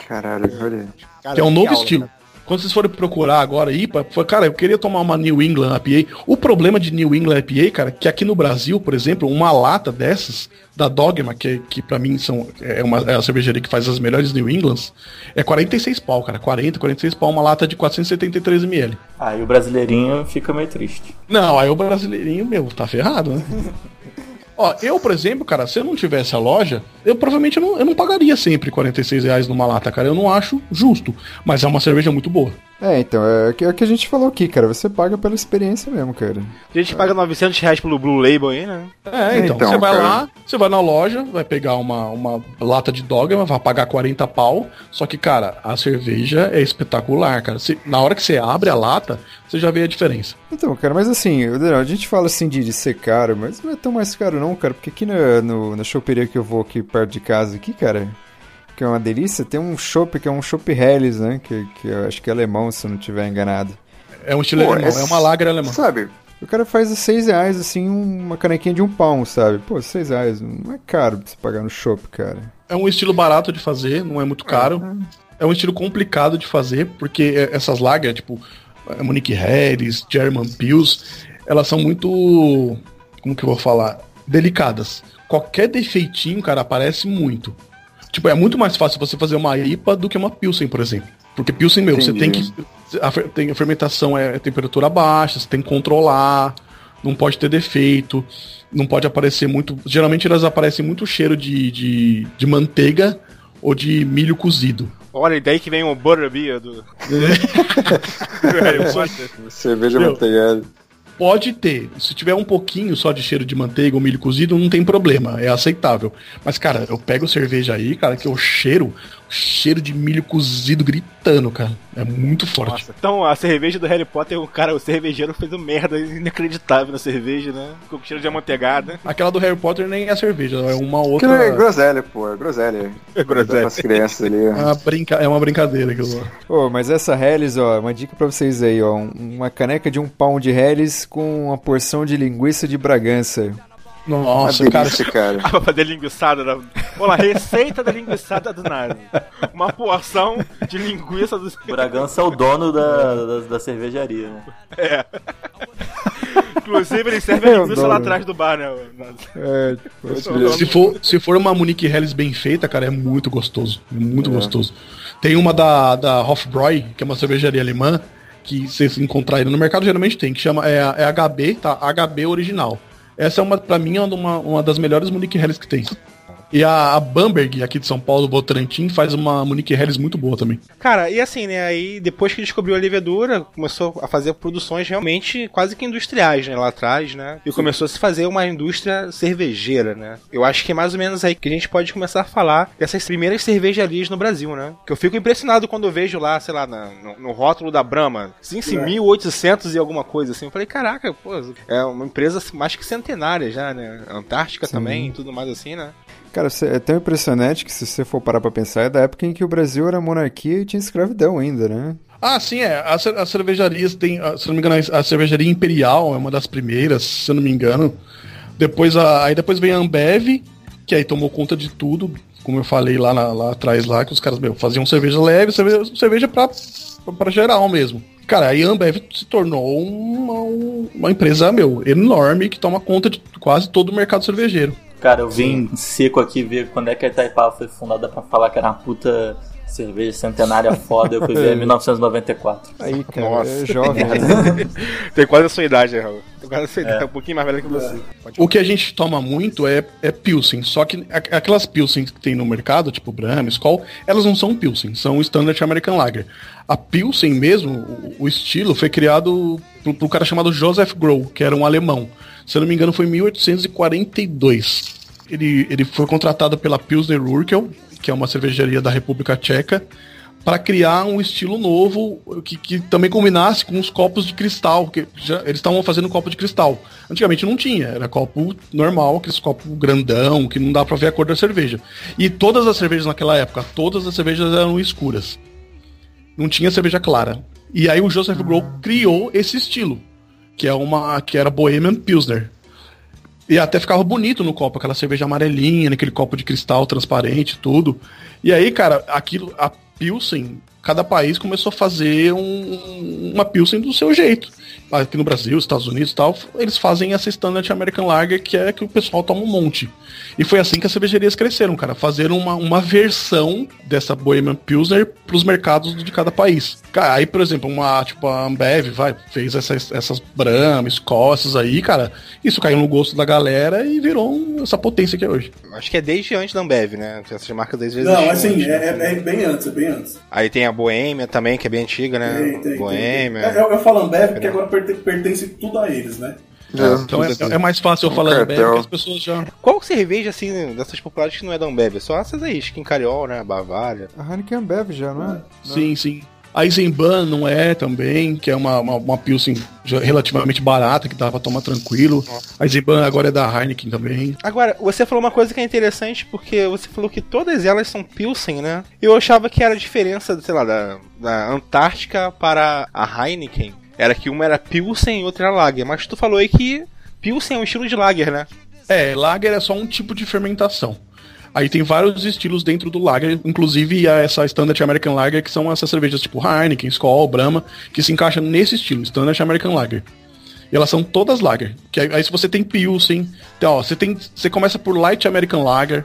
Caralho, olha. Cara, que é um novo aula, estilo. cara. Quando vocês forem procurar agora IPA, cara, eu queria tomar uma New England IPA. O problema de New England IPA, cara, que aqui no Brasil, por exemplo, uma lata dessas, da Dogma, que, que para mim são, é, uma, é a cervejaria que faz as melhores New Englands, é 46 pau, cara. 40, 46 pau, uma lata de 473 ml. Aí o brasileirinho fica meio triste. Não, aí o brasileirinho, meu, tá ferrado, né? Ó, eu, por exemplo, cara, se eu não tivesse a loja, eu provavelmente não, eu não pagaria sempre 46 reais numa lata, cara. Eu não acho justo. Mas é uma cerveja muito boa. É, então, é o que- é o que a gente falou aqui, cara. Você paga pela experiência mesmo, cara. A gente paga 900 reais pelo Blue Label aí, né? É, então, Então, você vai cara. lá, você vai na loja, vai pegar uma, uma lata de dogma, vai pagar 40 pau. Só que, cara, a cerveja é espetacular, cara. Você- na hora que você abre a lata, você já vê a diferença. Então, cara, mas assim, a gente fala assim de, de ser caro, mas não é tão mais caro não, cara, porque aqui na, no, na choperia que eu vou aqui perto de casa, aqui, cara, que é uma delícia, tem um chopp que é um chopp Helles, né, que, que eu acho que é alemão, se eu não estiver enganado. É um estilo Pô, alemão, é, uma lager alemã. Sabe? O cara faz a seis reais, assim, uma canequinha de um palmo, sabe? Pô, seis reais, não é caro pra você pagar no chopp, cara. É um estilo barato de fazer, não é muito caro. É um estilo complicado de fazer, porque é- essas lagers, tipo, a Monique Harris, German Pills, elas são muito. Como que eu vou falar? Delicadas. Qualquer defeitinho, cara, aparece muito. Tipo, é muito mais fácil você fazer uma IPA do que uma Pilsen, por exemplo. Porque Pilsen, meu, você tem Entendi. que. A, tem, a fermentação é temperatura baixa, você tem que controlar, não pode ter defeito, não pode aparecer muito. Geralmente elas aparecem muito cheiro de, de, de manteiga ou de milho cozido. Olha, e daí que vem o Butterbeer do... do Harry Potter. Cerveja manteigada. Pode ter. Se tiver um pouquinho só de cheiro de manteiga ou milho cozido, não tem problema. É aceitável. Mas, cara, eu pego cerveja aí, cara, que o cheiro, cheiro de milho cozido gritando, cara. É muito forte. Nossa, então a cerveja do Harry Potter, o cara, o cervejeiro fez uma merda inacreditável na cerveja, né? Ficou com cheiro de amanteigada. Aquela do Harry Potter nem é cerveja, é uma Aquilo outra. é groselha, pô. É groselha. É groselha. As crianças ali. É uma, brinca... é uma brincadeira aquilo lá. Ô, mas essa Helles, ó, uma dica pra vocês aí, ó, um- uma caneca de um pão de Helles com uma porção de linguiça de Bragança. Nossa, Uma cara. delícia, cara. Ah, pra fazer linguiçada da... Olha lá, receita da linguiçada do nada. Uma porção de linguiça do... Bragança é o dono da, da, da cervejaria, né? Inclusive, ele serve a Eu linguiça lá atrás do bar, né? É, tipo, Se for, se for uma Monique Helles bem feita, cara, é muito gostoso. É muito gostoso. Tem uma da, da Hofbräu, que é uma cervejaria alemã, que vocês encontrarem no mercado, geralmente tem, que chama é, é HB, tá? HB original. Essa é uma, pra mim, é uma, uma das melhores Munich Helles que tem. E a, a Bamberg, aqui de São Paulo, Votorantim, faz uma Munich Helles muito boa também. Cara, e assim, né? Aí depois que descobriu a levedura, começou a fazer produções realmente quase que industriais, né? Lá atrás, né? E começou a se fazer uma indústria cervejeira, né? Eu acho que é mais ou menos aí que a gente pode começar a falar dessas primeiras cervejarias no Brasil, né? Que eu fico impressionado quando eu vejo lá, sei lá, na- no, no rótulo da Brahma, assim, É. 1800 e alguma coisa assim. Eu falei, caraca, pô, é uma empresa mais que centenária já, né? Antártica também e tudo mais assim, né? Cara, é tão impressionante que se você for parar pra pensar, é da época em que o Brasil era monarquia e tinha escravidão ainda, né? Ah, sim, é. As, cer- as cervejarias tem, ah, se não me engano, a cervejaria Imperial é uma das primeiras, se não me engano. Depois a, aí depois vem a Ambev, que aí tomou conta de tudo, como eu falei lá, na- lá atrás lá, que os caras, meu, faziam cerveja leve, cerveja, cerveja pra, pra geral mesmo. Cara, aí a Ambev se tornou uma, uma empresa, meu, enorme que toma conta de quase todo o mercado cervejeiro. Cara, eu vim seco aqui ver quando é que a Itaipava foi fundada pra falar que era uma puta cerveja centenária foda. Eu fui ver em 1994. Aí, cara, Nossa. é jovem. né? Tem quase a sua idade, né, Raul? Tem quase a sua idade, um pouquinho mais velho que você. Pode O que a gente toma muito é, é Pilsen, só que aquelas Pilsen que tem no mercado, tipo Brahma, Skol, elas não são Pilsen, são Standard American Lager. A Pilsen mesmo, o, o estilo, foi criado por, por um cara chamado Joseph Grohl, que era um alemão. Se eu não me engano, foi em 1842. Ele, ele foi contratado pela Pilsner Urquell, que é uma cervejaria da República Tcheca, para criar um estilo novo que, que também combinasse com os copos de cristal, que já, eles estavam fazendo copo de cristal. Antigamente não tinha, era copo normal, aqueles copo grandão, que não dá pra ver a cor da cerveja. E todas as cervejas naquela época, todas as cervejas eram escuras. Não tinha cerveja clara. E aí o Joseph Grohl criou esse estilo, que é uma que era Bohemian Pilsner. E até ficava bonito no copo, aquela cerveja amarelinha, naquele copo de cristal transparente, tudo. E aí, cara, aquilo, a Pilsen, cada país começou a fazer um- uma Pilsen do seu jeito. Aqui no Brasil, Estados Unidos e tal, eles fazem essa Standard American Lager, que é que o pessoal toma um monte. E foi assim que as cervejarias cresceram, cara. Fazer uma, uma versão dessa Bohemian Pilsner pros mercados de cada país. Cara, aí, por exemplo, uma, tipo, a Ambev, vai, fez essas, essas Brahma, essas aí, cara. Isso caiu no gosto da galera e virou um- essa potência que é hoje. Acho que é desde antes da Ambev, né? Essas marcas desde Não, assim, antes, é, né? é- é bem antes, é bem antes. Aí tem a Boêmia também, que é bem antiga, né? Tem, tem, Boêmia. tem. É, Eu, eu falo Ambev porque agora perte- pertence tudo a eles, né? Então é, é mais fácil eu falar Ambev, cartel. que as pessoas já... Qual cerveja, assim, dessas populares que não é da Ambev? Só essas aí, Skin Cariol, né? Bavária. A Heineken Ambev já, não é? Sim, sim. A Eisenbahn não é também, que é uma, uma, uma Pilsen relativamente barata, que dá pra tomar tranquilo. A Eisenbahn agora é da Heineken também. Agora, você falou uma coisa que é interessante, porque você falou que todas elas são Pilsen, né? Eu achava que era a diferença, sei lá, da, da Antártica para a Heineken. Era que uma era Pilsen e outra era Lager. Mas tu falou aí que Pilsen é um estilo de Lager, né? É, Lager é só um tipo de fermentação. Aí tem vários estilos dentro do Lager, inclusive essa Standard American Lager, que são essas cervejas tipo Heineken, Skol, Brahma, que se encaixam nesse estilo, Standard American Lager. E elas são todas Lager. Que aí, aí se você tem Pilsen, então, ó, você tem, você começa por Light American Lager,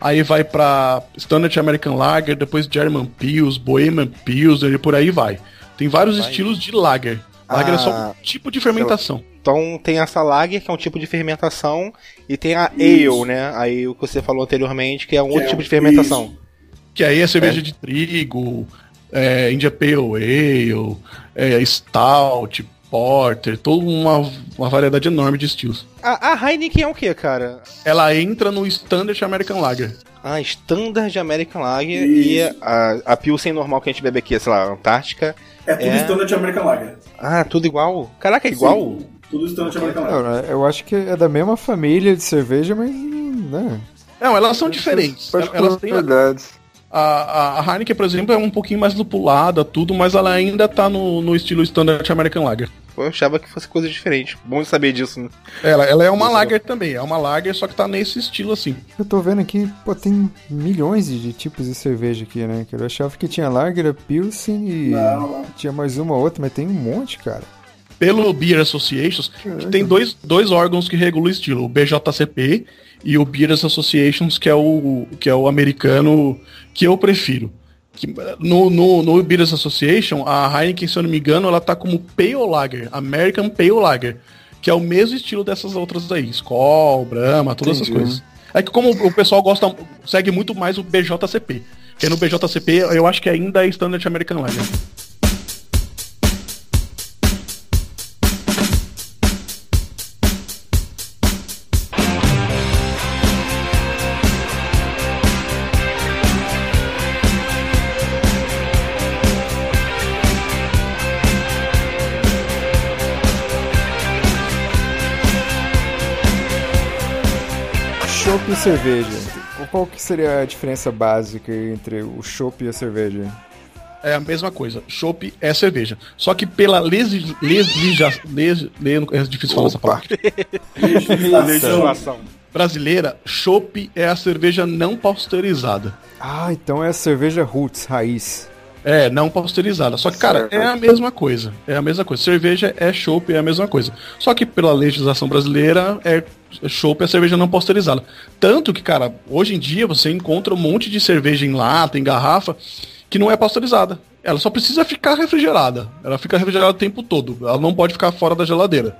aí vai pra Standard American Lager, depois German Pils, Bohemian Pilsner e por aí vai. Tem vários estilos de Lager. Lager é só Ah, um tipo de fermentação. Então tem essa Lager, que é um tipo de fermentação, e tem a Ale, né? Aí o que você falou anteriormente, que é um outro é tipo de fermentação. Que aí é cerveja de trigo, é, India Pale Ale, é, Stout, Porter, toda uma, uma variedade enorme de estilos. A, a Heineken é o que, cara? Ela entra no Standard American Lager. A Standard American Lager Isso. e a, a Pilsen normal que a gente bebe aqui, sei lá, Antártica. É tudo É. Standard American Lager. Ah, tudo igual? Caraca, é igual? Sim, tudo Standard American Lager. Não, né, eu acho que é da mesma família de cerveja, mas. Né? Não, elas são diferentes. Elas têm a, a, a Heineken, por exemplo, é um pouquinho mais lupulada, tudo, mas ela ainda tá no, no estilo Standard American Lager. Eu achava que fosse coisa diferente. Bom de saber disso, né? Ela, ela é uma lager também, é uma lager, só que tá nesse estilo assim. Eu tô vendo aqui, pô, tem milhões de, tipos de cerveja aqui, né? Eu achava que tinha Lager, Pilsen e Não, tinha mais uma ou outra, mas tem um monte, cara. Pelo Beer Associations, que tem dois, dois órgãos que regulam o estilo, o BJCP e o Beers Associations, que é o, que é o americano que eu prefiro. Que, no, no, no Beers Association, a Heineken, se eu não me engano, ela tá como Pale Lager, American Pale Lager, que é o mesmo estilo dessas outras aí, Skol, Brahma, todas essas Entendi. coisas. É que como o pessoal gosta, segue muito mais o BJCP. Porque no BJCP eu acho que ainda é Standard American Lager. Chopp e cerveja. Qual que seria a diferença básica entre o chopp e a cerveja? É a mesma coisa. Chopp é cerveja. Só que pela legislação. é difícil falar essa palavra. Legislação. Brasileira, chopp é a cerveja não pasteurizada. Ah, então é a cerveja roots, raiz. É, não pasteurizada. Só que, cara, Certo. é a mesma coisa. É a mesma coisa. Cerveja é chopp, é a mesma coisa. Só que pela legislação brasileira, é chopp é cerveja não pasteurizada. Tanto que, cara, hoje em dia você encontra um monte de cerveja em lata, em garrafa, que não é pasteurizada. Ela só precisa ficar refrigerada. Ela fica refrigerada o tempo todo. Ela não pode ficar fora da geladeira.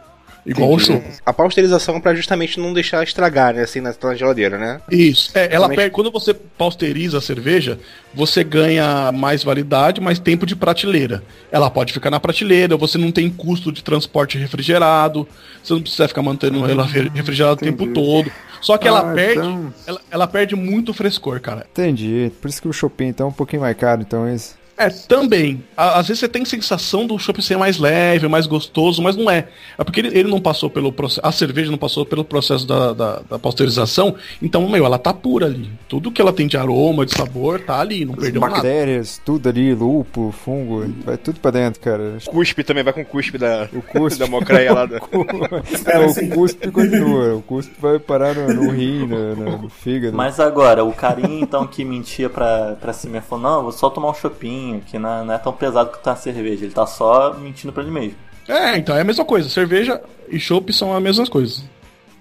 Igual o chopp. A pasteurização é pra justamente não deixar estragar, né? Assim, na, na geladeira, né? Isso. É, ela Também- perde, quando você pasteuriza a cerveja, você ganha mais validade, mais tempo de prateleira. Ela pode ficar na prateleira, você não tem custo de transporte refrigerado, você não precisa ficar mantendo ela re- refrigerada o tempo todo. Só que ela Ah, perde, então- ela, ela perde muito frescor, cara. Entendi. Por isso que o Chopin então é um pouquinho mais caro, então é isso. É, também. Às vezes você tem sensação do chopp ser mais leve, mais gostoso, mas não é. É porque ele, ele não passou pelo processo. A cerveja não passou pelo processo da, da, da pasteurização. Então, meu, ela tá pura ali. Tudo que ela tem de aroma, de sabor, tá ali. Não perdeu nada. Bactérias, tudo ali, lúpulo, fungo, vai tudo pra dentro, cara. Cuspe também, vai com cuspe da, O cuspe. da mocreia lá. Da... É, o cuspe continua. O cuspe vai parar no, no rim, no, no- no fígado. Mas agora, o carinha então que mentia pra, pra si mesmo falou, não, vou só tomar um chopinho, que não, não é tão pesado quanto a cerveja. Ele tá só mentindo pra ele mesmo. É, então é a mesma coisa. Cerveja e chopp são as mesmas coisas.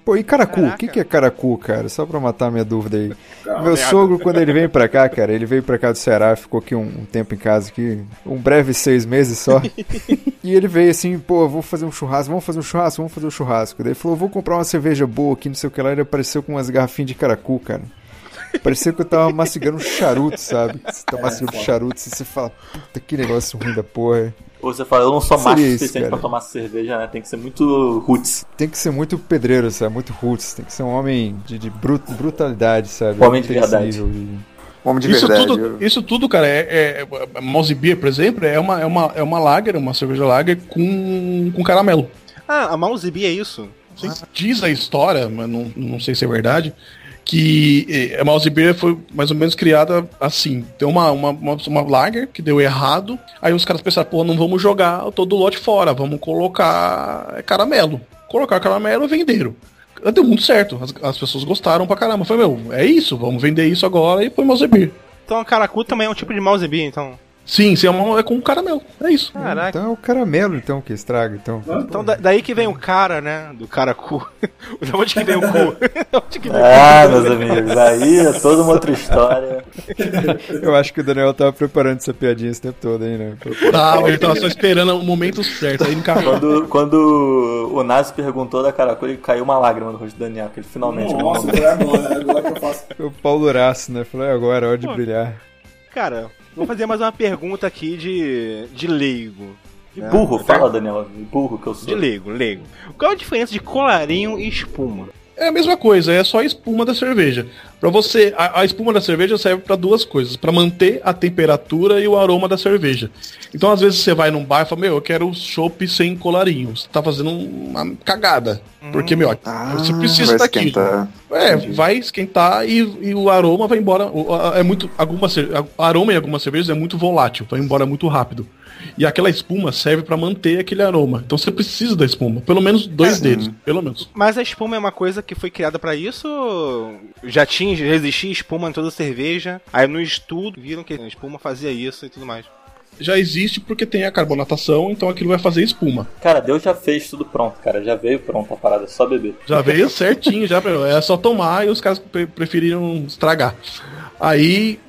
Pô, e caracu? O que, que é caracu, cara? Só pra matar minha dúvida aí. Meu merda. sogro, quando ele veio pra cá, cara, ele veio pra cá do Ceará, ficou aqui um, um tempo em casa, aqui, um breve seis meses só. e ele veio assim, pô, vou fazer um churrasco, vamos fazer um churrasco, vamos fazer um churrasco. Daí ele falou, vou comprar uma cerveja boa aqui, não sei o que lá. Ele apareceu com umas garrafinhas de caracu, cara. Parecia que eu tava mastigando um charuto, sabe? Você tá mastigando um charuto e você fala, puta, que negócio ruim da porra. Ou você fala, eu não sou macho suficiente cara. pra tomar cerveja, né? Tem que ser muito roots. Tem que ser muito pedreiro, sabe? Muito roots. Tem que ser um homem de, de brut- brutalidade, sabe? Homem de verdade. de- Homem de Isso verdade. tudo, isso tudo, cara, é, é, é Mouse Beer, por exemplo, é uma, é uma, é uma lager, uma cerveja lager com, com caramelo. Ah, a Mouse Bee é isso? Sim. Diz a história, mas não, não sei se é verdade, que eh, a Mouse Beer foi mais ou menos criada assim. Tem uma, uma, uma, uma lager que deu errado, aí os caras pensaram, pô, não vamos jogar todo o lote fora, vamos colocar caramelo. Colocar caramelo e venderam. Deu muito certo, as, as pessoas gostaram pra caramba. Foi, meu, é isso, vamos vender isso agora e foi Mouse Beer. Então a caracu também é um tipo de Mouse Bee, então. Sim, sim, é, uma- é com caramelo, é isso. Caraca. Então é o caramelo, então, que estraga, então. Então da- daí que vem o cara, né? Do caracu. da onde que vem o cu? Onde que vem o Ah, meus amigos, aí é toda uma outra história. Eu acho que o Daniel tava preparando essa piadinha esse tempo todo aí, né? Tá, ele tava só esperando o momento certo, aí. Quando, quando o Nazi perguntou da Caracu, ele caiu uma lágrima no rosto do Daniel, que ele finalmente Nossa, foi agora, agora que eu faço. O Paulo Horácio, né? Falei, agora, hora de brilhar. Cara, vou fazer mais uma pergunta aqui de, de leigo. né? Burro, fala Daniel, burro que eu sou. De leigo, leigo. Qual a diferença de colarinho e espuma? É a mesma coisa, é só a espuma da cerveja. Para você, a, a espuma da cerveja serve para duas coisas, para manter a temperatura e o aroma da cerveja. Então, às vezes você vai num bar e fala: "Meu, eu quero chopp sem colarinho". Você tá fazendo uma cagada. Porque, meu, Ah, você precisa daquilo. esquentar. É, vai esquentar e, e o aroma vai embora. É muito. Alguma, aroma em algumas cervejas é muito volátil, vai embora muito rápido. E aquela espuma serve para manter aquele aroma. Então você precisa da espuma. Pelo menos dois dedos. Pelo menos. Mas a espuma é uma coisa que foi criada pra isso? Já tinha, já existia espuma em toda cerveja. Aí no estudo viram que a espuma fazia isso e tudo mais. Já existe porque tem a carbonatação, então aquilo vai fazer espuma. Cara, Deus já fez tudo pronto, cara. Já veio pronto a parada, é só beber. Já veio certinho, já é só tomar e os caras pre- preferiram estragar. Aí,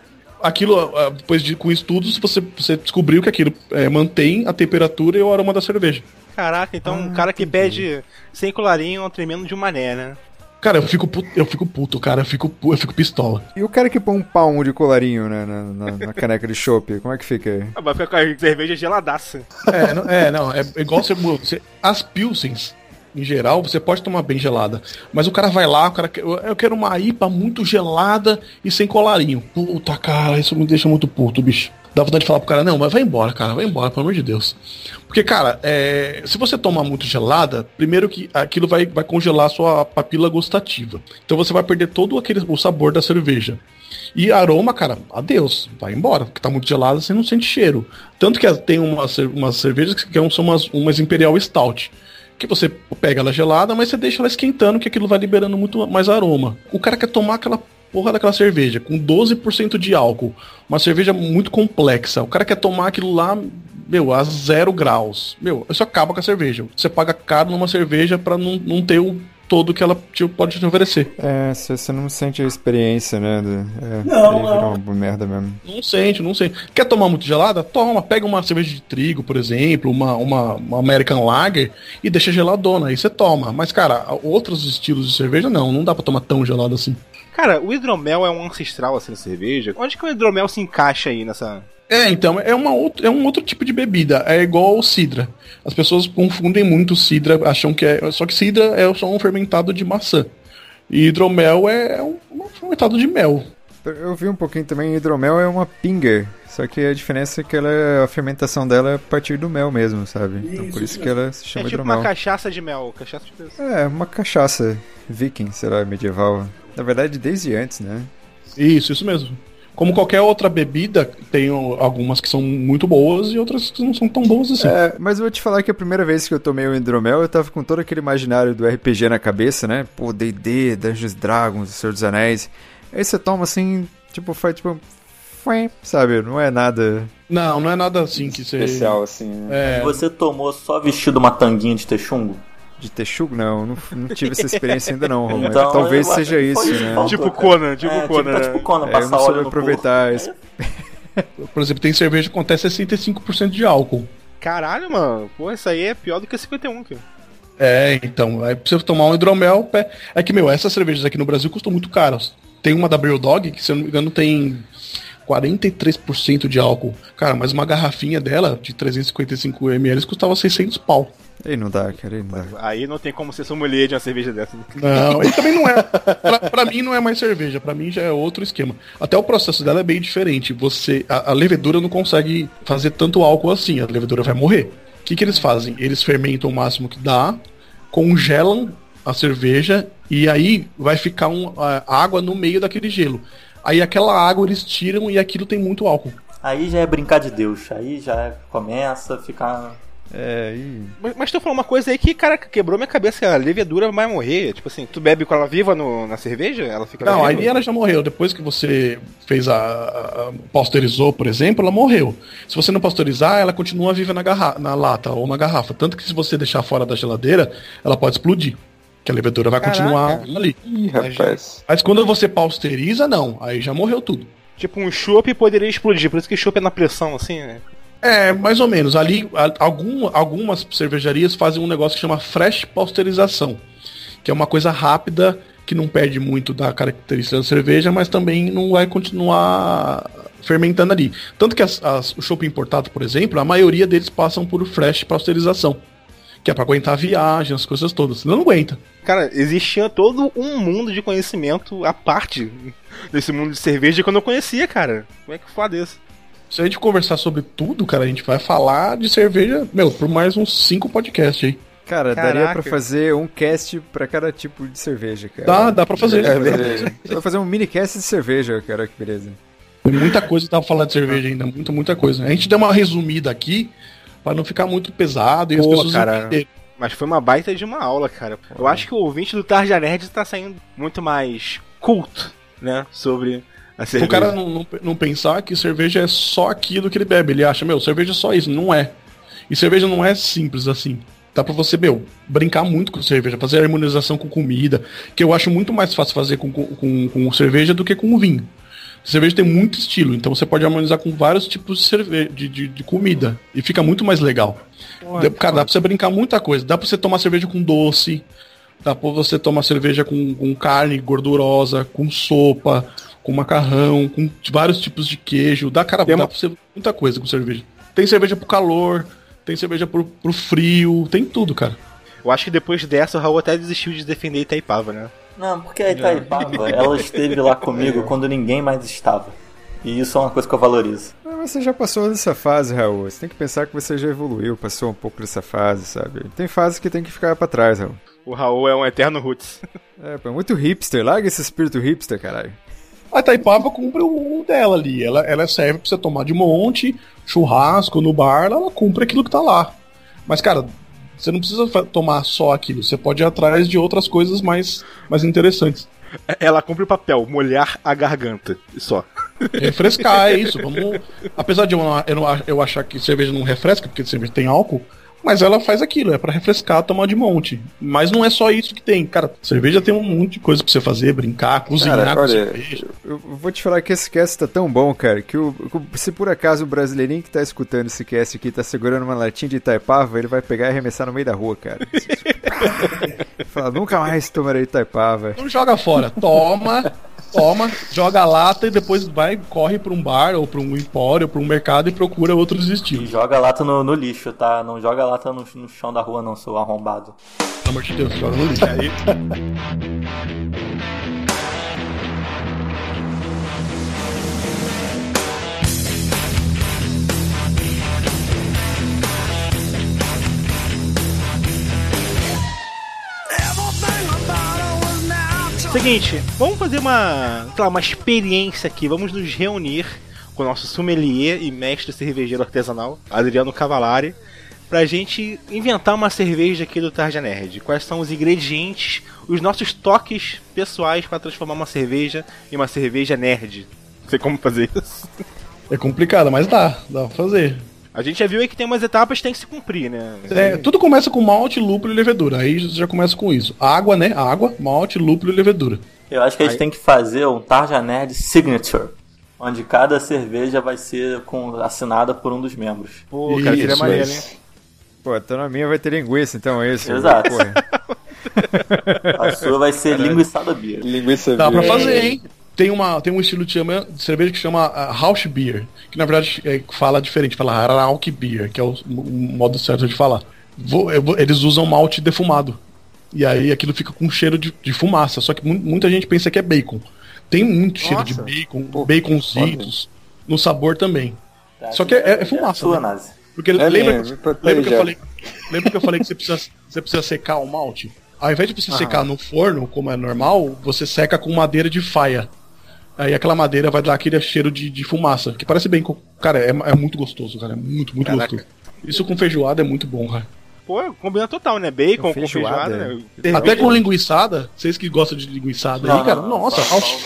aquilo, ah, depois de com estudos, você, você descobriu que aquilo é, mantém a temperatura e o aroma da cerveja. Caraca, então Ah, um cara que pede sem colarinho é um tremendo de um mané, né? Cara, eu fico puto, eu fico puto, cara. Eu fico, eu fico pistola. E o cara que põe um palmo de colarinho né, na, na- na caneca de chopp, como é que fica? Ah, Vai ficar com a cerveja geladaça. É, não, é, não, é igual você, você. As Pilsens, em geral, você pode tomar bem gelada. Mas o cara vai lá, o cara quer, eu quero uma IPA muito gelada e sem colarinho. Puta, cara, isso me deixa muito puto, bicho. Dá vontade de falar pro cara, não, mas vai embora, cara, vai embora, pelo amor de Deus. Porque, cara, é, se você tomar muito gelada, primeiro que aquilo vai, vai congelar sua papila gustativa. Então você vai perder todo aquele, o sabor da cerveja. E aroma, cara, adeus, vai embora, porque tá muito gelada, você não sente cheiro. Tanto que tem umas cervejas que são umas, umas Imperial Stout. Que você pega ela gelada, mas você deixa ela esquentando, que aquilo vai liberando muito mais aroma. O cara quer tomar aquela porra daquela cerveja com 12% de álcool, uma cerveja muito complexa. O cara quer tomar aquilo lá, meu, a zero graus. Meu, isso acaba com a cerveja. Você paga caro numa cerveja pra não, não ter o todo que ela te, pode te oferecer. É, você você não sente a experiência, né? do- é, Não, não. uma merda mesmo. Não sente, não sente. Quer tomar muito gelada? Toma, pega uma cerveja de trigo, por exemplo, uma, uma, uma American Lager e deixa geladona, aí você toma. Mas, cara, outros estilos de cerveja não, não dá pra tomar tão gelado assim. Cara, o hidromel é um ancestral assim na cerveja. Onde que o hidromel se encaixa aí nessa. É, então, é, uma outro, é um outro tipo de bebida. É igual o cidra. As pessoas confundem muito cidra, acham que é. Só que cidra é só um fermentado de maçã. E hidromel é um, um fermentado de mel. Eu vi um pouquinho também, hidromel é uma pinger. Só que a diferença é que ela, a fermentação dela é a partir do mel mesmo, sabe? então por Isso, isso que ela se É chama tipo hidromel. uma cachaça de mel. Cachaça de pessoa. É, uma cachaça viking, sei lá, medieval. Na verdade, desde antes, né? Isso, isso mesmo. Como qualquer outra bebida, tem algumas que são muito boas e outras que não são tão boas assim. É, mas eu vou te falar que a primeira vez que eu tomei o hidromel, eu tava com todo aquele imaginário do RPG na cabeça, né? Pô, D&D, Dungeons and Dragons, Senhor dos Anéis. Aí você toma assim, tipo, faz tipo... Sabe, não é nada... Não, não é nada assim que você. Especial, assim. né? É, Você tomou só vestido uma tanguinha de texungo? De texugo, não, não, não tive essa experiência ainda não, Romulo. Então, Talvez eu seja isso, né? faltou, Tipo. Conan, tipo é, Conan. Tipo, tá tipo Conan, É, eu passar não óleo soube aproveitar esse- por exemplo, tem cerveja que acontece 65% de álcool. Caralho, mano. Pô, isso aí é pior do que 51, cara. É, então, aí pra você tomar um hidromel, pé- é que, meu, essas cervejas aqui no Brasil custam muito caras. Tem uma da Brew Dog, que se eu não me engano tem 43% de álcool. Cara, mas uma garrafinha dela, de 355 ml, custava 600 pau. Aí não dá, cara, aí não dá. Aí não tem como ser sommelier de uma cerveja dessa. Não, e também não é. Pra, pra mim não é mais cerveja, pra mim já é outro esquema. Até o processo dela é bem diferente. Você, a, a levedura não consegue fazer tanto álcool assim, a levedura vai morrer. O que, que eles fazem? Eles fermentam o máximo que dá, congelam a cerveja e aí vai ficar um, a, água no meio daquele gelo. Aí aquela água eles tiram e aquilo tem muito álcool. Aí já é brincar de Deus. Aí já começa a ficar. É, e... Mas, mas tu falou uma coisa aí que, cara, quebrou minha cabeça. A levedura vai morrer. Tipo assim, tu bebe com ela viva no- na cerveja? Ela fica Não, aí ela já morreu. Depois que você fez a, a- a- pasteurizou, por exemplo, ela morreu. Se você não pasteurizar, ela continua viva na, garra na lata ou na garrafa. Tanto que se você deixar fora da geladeira, ela pode explodir. Que a levedura vai Caraca. continuar ali. Ih, rapaz. Mas quando você pasteuriza, não. Aí já morreu tudo. Tipo, um chopp poderia explodir. Por isso que chopp é na pressão, assim, né? É, mais ou menos. Ali, algum, algumas cervejarias fazem um negócio que chama fresh pasteurização, que é uma coisa rápida que não perde muito da característica da cerveja, mas também não vai continuar fermentando ali. Tanto que as, as- o chopp importado, por exemplo, a maioria deles passam por fresh pasteurização, que é para aguentar a viagem, as coisas todas. Senão não aguenta. Cara, existia todo um mundo de conhecimento à parte desse mundo de cerveja que eu não conhecia, cara. Como é que foda isso? Se a gente conversar sobre tudo, cara, a gente vai falar de cerveja, meu, por mais uns cinco podcasts aí. Cara, daria Caraca. pra fazer um cast pra cada tipo de cerveja, cara. Dá, dá pra fazer. É, beleza. Vou fazer um mini cast de cerveja, cara, que beleza. Tem muita coisa que dá pra falar de cerveja ainda, muita, muita coisa. A gente deu uma resumida aqui pra não ficar muito pesado e as Pô, pessoas cara. entenderem. Mas foi uma baita de uma aula, cara. Eu acho que o ouvinte do Tarja Nerd tá saindo muito mais culto, né? Sobre. O cara não, não, não pensar que cerveja é só aquilo que ele bebe. Ele acha, meu, cerveja é só isso. Não é. E cerveja não é simples assim. Dá pra você, meu, brincar muito com cerveja, fazer harmonização com comida, que eu acho muito mais fácil fazer com, com, com cerveja do que com vinho. Cerveja tem muito estilo, então você pode harmonizar com vários tipos de, cerveja, de, de, de comida. E fica muito mais legal. Dá- cara, dá pra você brincar muita coisa. Dá pra você tomar cerveja com doce. Dá pra você tomar cerveja com, com carne gordurosa, com sopa, com macarrão, com vários tipos de queijo. Dá, cara, Tem dá uma- pra você muita coisa com cerveja. Tem cerveja pro calor, tem cerveja pro, pro frio, tem tudo, cara. Eu acho que depois dessa o Raul até desistiu de defender Itaipava, né? Não, porque a Itaipava, ela esteve lá comigo quando ninguém mais estava. E isso é uma coisa que eu valorizo. Mas você já passou dessa fase, Raul. Você tem que pensar que você já evoluiu, passou um pouco dessa fase, sabe? Tem fases que tem que ficar pra trás, Raul. O Raul é um eterno roots. É, pô, é muito hipster. Larga esse espírito hipster, caralho. A Itaipava cumpre o dela ali. Ela, ela serve pra você tomar de monte, churrasco no bar, ela cumpre aquilo que tá lá. Mas, cara, você não precisa tomar só aquilo. Você pode ir atrás de outras coisas mais, mais interessantes. Ela cumpre o papel, molhar a garganta. Só. Refrescar, é isso. Vamos... Apesar de eu, eu, eu achar que cerveja não refresca, porque cerveja tem álcool, mas ela faz aquilo, é pra refrescar, tomar de monte. Mas não é só isso que tem. Cara, cerveja tem um monte de coisa pra você fazer, brincar, cozinhar Cara, com olha, cerveja. Eu vou te falar que esse cast tá tão bom, cara, que o, se por acaso o brasileirinho que tá escutando esse cast aqui tá segurando uma latinha de Itaipava, ele vai pegar e arremessar no meio da rua, cara. Fala, nunca mais tomarei Itaipava. Não joga fora. Toma, toma, joga a lata e depois vai, corre pra um bar ou pra um empório, ou pra um mercado e procura outros E estilos. joga a lata no, no lixo, tá? Não joga a lata no, no chão da rua, não, seu arrombado. Pelo amor de Deus, joga no lixo. Aí, Seguinte, vamos fazer uma, lá, uma experiência aqui. Vamos nos reunir com o nosso sommelier e mestre cervejeiro artesanal, Adriano Cavalari, pra gente inventar uma cerveja aqui do Tarja Nerd. Quais são os ingredientes, os nossos toques pessoais para transformar uma cerveja em uma cerveja nerd. Não sei como fazer isso. é complicado, mas dá, dá pra fazer. A gente já viu aí que tem umas etapas que tem que se cumprir, né? É, tudo começa com malte, lúpulo e levedura. Aí já começa com isso. Água, né? Água, malte, lúpulo e levedura. Eu acho que a gente tem que fazer um Tarja Nerd Signature. Onde cada cerveja vai ser com, assinada por um dos membros. Pô, cara, seria maneiro, hein? isso. Pô, então na minha vai ter linguiça, então é isso. Exato. A sua vai ser linguiçada beer. Linguiça Dá pra beer. fazer, hein? Tem, uma, tem um estilo de, chama, de cerveja que chama uh, Rausch Beer, que na verdade é, fala diferente, fala Rauch Beer, que é o, o modo certo de falar. Vou- vou- eles usam malte defumado. E aí aquilo fica com cheiro de, de fumaça, só que mu- muita gente pensa que é bacon. Tem muito cheiro de Nossa. bacon, Pô, baconzitos, no sabor também. Só que é, é fumaça, Sua, né? Porque É lembra, mesmo, que, lembra que eu falei, lembra que eu falei que você precisa, você precisa secar o malte? Ao invés de você secar no forno, como é normal, você seca com madeira de faia. Aí aquela madeira vai dar aquele cheiro de, de fumaça, que parece bem. Cara, é, é muito gostoso, cara. É muito, muito Caraca. gostoso. Isso com feijoada é muito bom, cara. Pô, combina total, né? Bacon com Feijoada, feijoada. é. né? Até com linguiçada, vocês que gostam de linguiçada aí, Não, cara, não, nossa, só- ao- só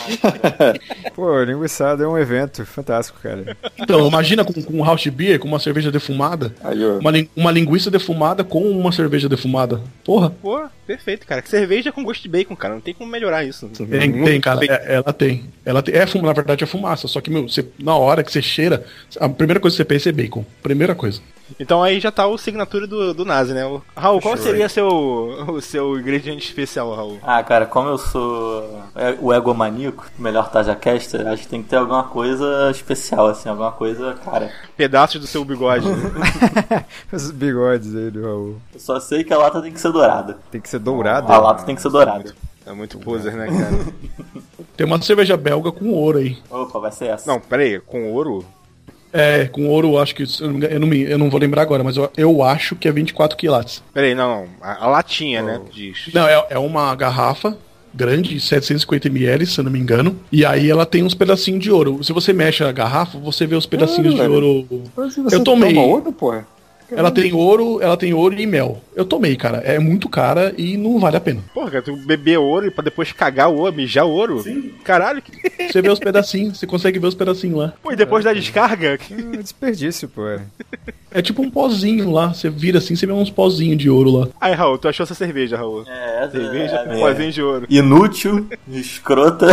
o Pô, linguiçada é um evento fantástico, cara. então, imagina com, com um house beer, com uma cerveja defumada, Aí, uma, uma linguiça defumada com uma cerveja defumada. Porra, Pô, perfeito, cara. Cerveja com gosto de bacon, cara. Não tem como melhorar isso. Tem, tem, cara. É- ela tem. Ela tem. É, fuma- na verdade, é fumaça. Só que, meu, você, na hora que você cheira, a primeira coisa que você pensa é bacon. Primeira coisa. Então aí já tá o signature do, do Nazi, né? O- Raul, qual seria seu, o seu ingrediente especial, Raul? Ah, cara, como eu sou o egomaníaco, melhor Tajacaster, acho que tem que ter alguma coisa especial, assim, alguma coisa, cara. Pedaços do seu bigode. né? Os bigodes aí do Raul. Eu só sei que a lata tem que ser dourada. Tem que ser dourado. A lata tem que ser dourada. é muito poser, né, cara? Tem uma cerveja belga com ouro aí. Opa, vai ser essa. Não, pera aí. Com ouro? É, com ouro, eu acho que. Eu não, me eu não, me- eu não vou lembrar agora, mas eu, eu acho que é 24 quilates. Pera aí, não, não. A, a latinha, né? Diz. Não, é, é uma garrafa grande, 750ml, se eu não me engano. E aí ela tem uns pedacinhos de ouro. Se você mexe a garrafa, você vê os pedacinhos de velho. ouro. Eu tomei. Toma ouro, porra? Ela tem ouro, ela tem ouro e mel. Eu tomei, cara. É muito cara e não vale a pena. Porra, cara, tu beber ouro e pra depois cagar o ouro, mijar ouro? Sim. Caralho. Que... Você vê os pedacinhos, você consegue ver os pedacinhos lá. Pô, e depois da descarga? que- É desperdício, pô. É tipo um pozinho lá. Você vira assim, você vê uns pozinhos de ouro lá. Aí, Raul, tu achou essa cerveja, Raul? É, essa Cerveja é, é, pozinho de ouro. Inútil, escrota.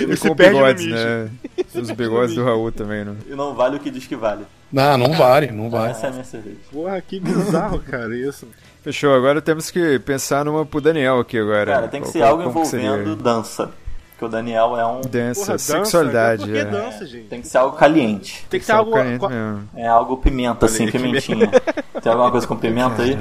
Ele se com bigodes, né? Os bigodes do Raul também, né? E não vale o que diz que vale. Não, não vale, não vale. Essa é a minha cerveja. Porra, que bizarro, cara, isso. Fechou, agora temos que pensar numa pro Daniel aqui agora. Cara, tem que Qual- ser qual- algo que envolvendo dança. Porque o Daniel é um. Dança, Porra, dança, sexualidade. Por que é. dança, gente? Tem que ser algo caliente. Tem que ser algo. caliente co- mesmo. É algo pimenta, assim, pimentinha. Tem alguma coisa com pimenta aí?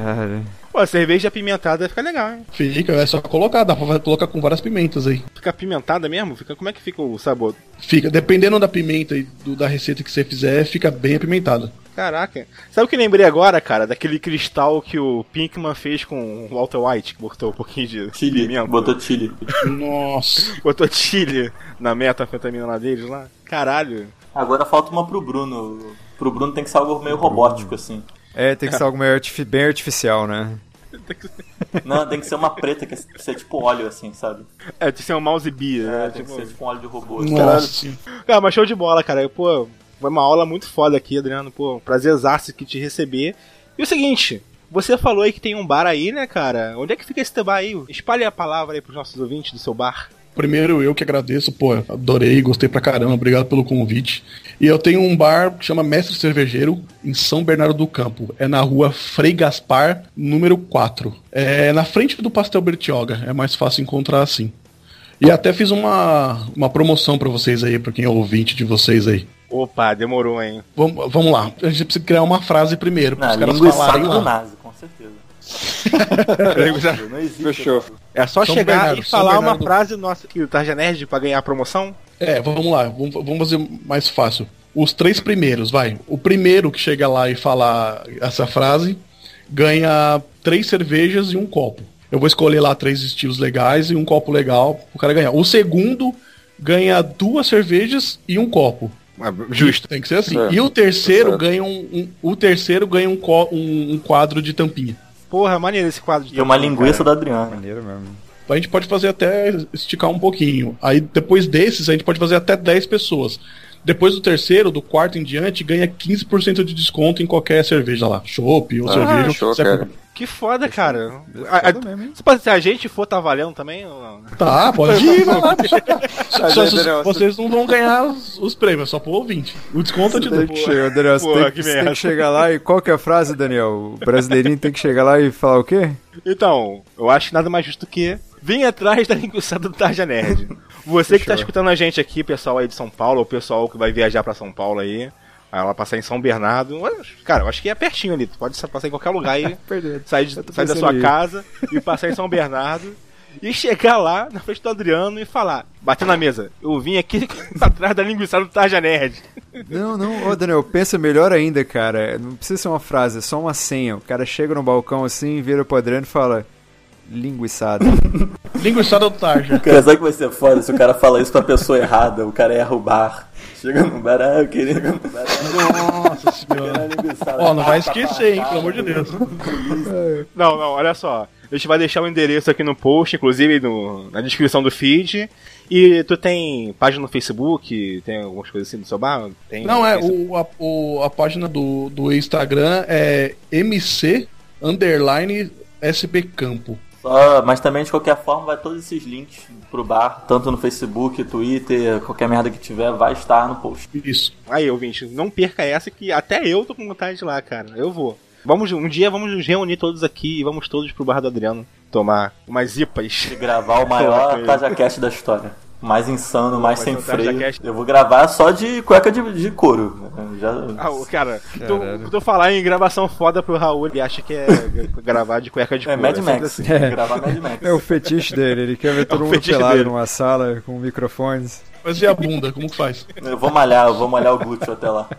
Pô, cerveja apimentada fica legal, hein? Fica, é só colocar, dá pra colocar com várias pimentas aí. Fica apimentada mesmo? Fica... Como é que fica o sabor? Fica, dependendo da pimenta e do- da receita que você fizer, fica bem apimentado. Caraca. Sabe o que lembrei agora, cara? Daquele cristal que o Pinkman fez com o Walter White, que botou um pouquinho de Chile. pimenta. Botou chile. Nossa. Botou chile na metanfetamina lá deles lá. Caralho. Agora falta uma pro Bruno. Pro Bruno tem que ser algo meio robótico, assim. É, tem que ser algo meio artifi- bem artificial, né? Não, tem que ser uma preta, que é ser tipo óleo, assim, sabe? É, tem que ser um mouse bia, É, né? tem Tipo... que ser tipo um óleo de robô. Nossa. senhora. Cara, mas show de bola, cara. Pô, foi uma aula muito foda aqui, Adriano. Pô, prazerzaço aqui te receber. E o seguinte, você falou aí que tem um bar aí, né, cara? Onde é que fica esse bar aí? Espalhe a palavra aí pros nossos ouvintes do seu bar. Primeiro eu que agradeço, pô, adorei, gostei pra caramba, obrigado pelo convite. E eu tenho um bar que chama Mestre Cervejeiro, em São Bernardo do Campo. É na rua Frei Gaspar, número 4. É na frente do Pastel Bertioga, é mais fácil encontrar assim. E até fiz uma, uma promoção pra vocês aí, pra quem é ouvinte de vocês aí. Opa, demorou, hein? Vamos, vamos lá, a gente precisa criar uma frase primeiro, para Não, os caras falarem do lá. nazi, com certeza. Não existe. Fechou. É só São chegar Bernardo, e falar uma frase nossa aqui do Tarja Nerd pra ganhar a promoção. É, vamos lá, vamos, vamos fazer mais fácil. Os três primeiros, vai. O primeiro que chega lá e falar essa frase ganha três cervejas e um copo. Eu vou escolher lá três estilos legais e um copo legal pro cara ganhar. O segundo ganha duas cervejas e um copo. Justo. Tem que ser assim. É, e o terceiro certo. ganha um, um- o terceiro ganha um, co- um- um quadro de tampinha. Porra, maneiro esse quadro de E uma tampinha, linguiça cara. da Adriana. Maneiro mesmo. A gente pode fazer até esticar um pouquinho. Aí depois desses, a gente pode fazer até 10 pessoas. Depois do terceiro, do quarto em diante, ganha 15% de desconto em qualquer cerveja lá. Chopp ou Ah, cerveja. show, comprar. Que foda, cara. Foda A, a- se a gente for, tá valendo também? ou não? Tá, pode ir, vai lá. Só, Mas, só- Daniel, vocês não vão ganhar os, os prêmios, só pro ouvinte. O desconto dou. que chegar, Daniel, você, Porra, tem, que você tem que chegar lá e qual que é a frase, Daniel? O brasileirinho tem que chegar lá e falar o quê? Então, eu acho que nada mais justo que vem atrás da linguiça do Tarja Nerd. Você que tá escutando a gente aqui, pessoal aí de São Paulo, ou pessoal que vai viajar pra São Paulo aí, aí ela passar em São Bernardo. Cara, eu acho que é pertinho ali, tu pode passar em qualquer lugar aí, Perdido. sair, sair da sua aí. casa e passar em São Bernardo. E chegar lá na frente do Adriano e falar, bater na mesa, eu vim aqui atrás da linguiça do Tarja Nerd. Não, não, ô Daniel, pensa melhor ainda, cara. Não precisa ser uma frase, é só uma senha. O cara chega no balcão assim, vira pro Adriano e fala. Linguiçada. Linguiçada do Tarja. Cara, sabe que vai ser foda se o cara fala isso pra pessoa errada, o cara erra o bar. Chega no bar, ah, eu queria no bar. Nossa senhora. Ó, não vai esquecer, hein, pelo amor de Deus. Não, não, olha só. A gente vai deixar o endereço aqui no post, inclusive no- na descrição do feed. E tu tem página no Facebook? Tem algumas coisas assim no seu bar? Tem Não, é, o, a, o- a página do, do Instagram é MC underline SP Campo. Só, mas também, de qualquer forma, vai todos esses links pro bar, tanto no Facebook, Twitter, qualquer merda que tiver, vai estar no post. Isso. Aí, ouvinte, não perca essa que até eu tô com vontade de ir lá, cara. Eu vou. Vamos, um dia vamos nos reunir todos aqui e vamos todos pro bar do Adriano tomar umas ipas. E gravar o maior TajaCast da história. Mais insano, mais sem freio. Eu vou gravar só de cueca de, de couro. Já... Ah, o cara, tu, tu falar em gravação foda pro Raul, ele acha que é gravar de cueca de É couro. Mad sempre Max. assim. Gravar Mad Max. É o fetiche dele, ele quer ver todo o mundo pelado dele. numa sala com microfones. Mas e a bunda, como que faz? Eu vou malhar, eu vou malhar o glúteo até lá.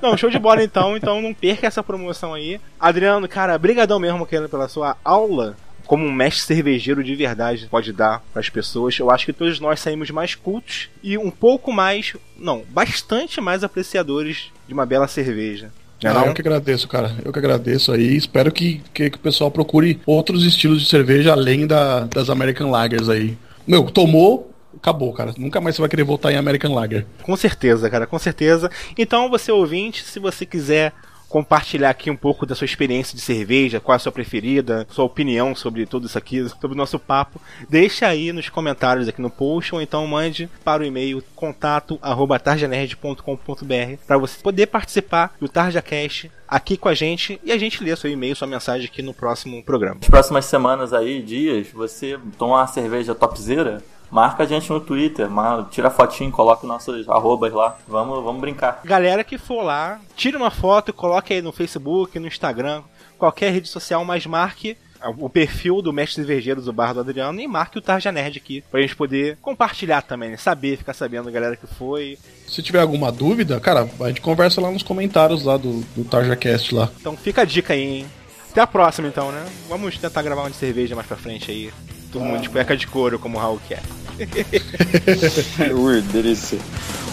Não, show de bola então, então não perca essa promoção aí. Adriano, cara, brigadão mesmo Kenan, pela sua aula como um mestre cervejeiro de verdade pode dar para as pessoas. Eu acho que todos nós saímos mais cultos e um pouco mais, não, bastante mais apreciadores de uma bela cerveja. Não Ah, eu que agradeço, cara. Eu que agradeço aí. Espero que, que, que o pessoal procure outros estilos de cerveja além da, das American Lagers aí. Meu, tomou, acabou, cara. Nunca mais você vai querer voltar em American Lager. Com certeza, cara, com certeza. Então, você ouvinte, se você quiser compartilhar aqui um pouco da sua experiência de cerveja, qual é a sua preferida, sua opinião sobre tudo isso aqui, sobre o nosso papo, deixa aí nos comentários aqui no post ou então mande para o e-mail contato@tarjanerd.com.br para você poder participar do TarjaCast aqui com a gente e a gente lê seu e-mail, sua mensagem aqui no próximo programa. Nas próximas semanas aí, dias, você toma uma cerveja topzera, marca a gente no Twitter, tira fotinho, coloca nossos arrobas lá. Vamos, vamos brincar. Galera que for lá, tire uma foto, coloque aí no Facebook, no Instagram, qualquer rede social, mas marque o perfil do Mestre Cervejeiros, o Bar do Adriano, e marque o Tarja Nerd aqui, pra gente poder compartilhar também, né? saber, ficar sabendo a galera que foi. Se tiver alguma dúvida, cara, a gente conversa lá nos comentários lá do, do TarjaCast lá. Então fica a dica aí, hein? Até a próxima então, né? Vamos tentar gravar uma de cerveja mais pra frente aí. Todo mundo de cueca de couro, como o Raul quer. Ui, delícia.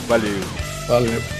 Valeu. Valeu.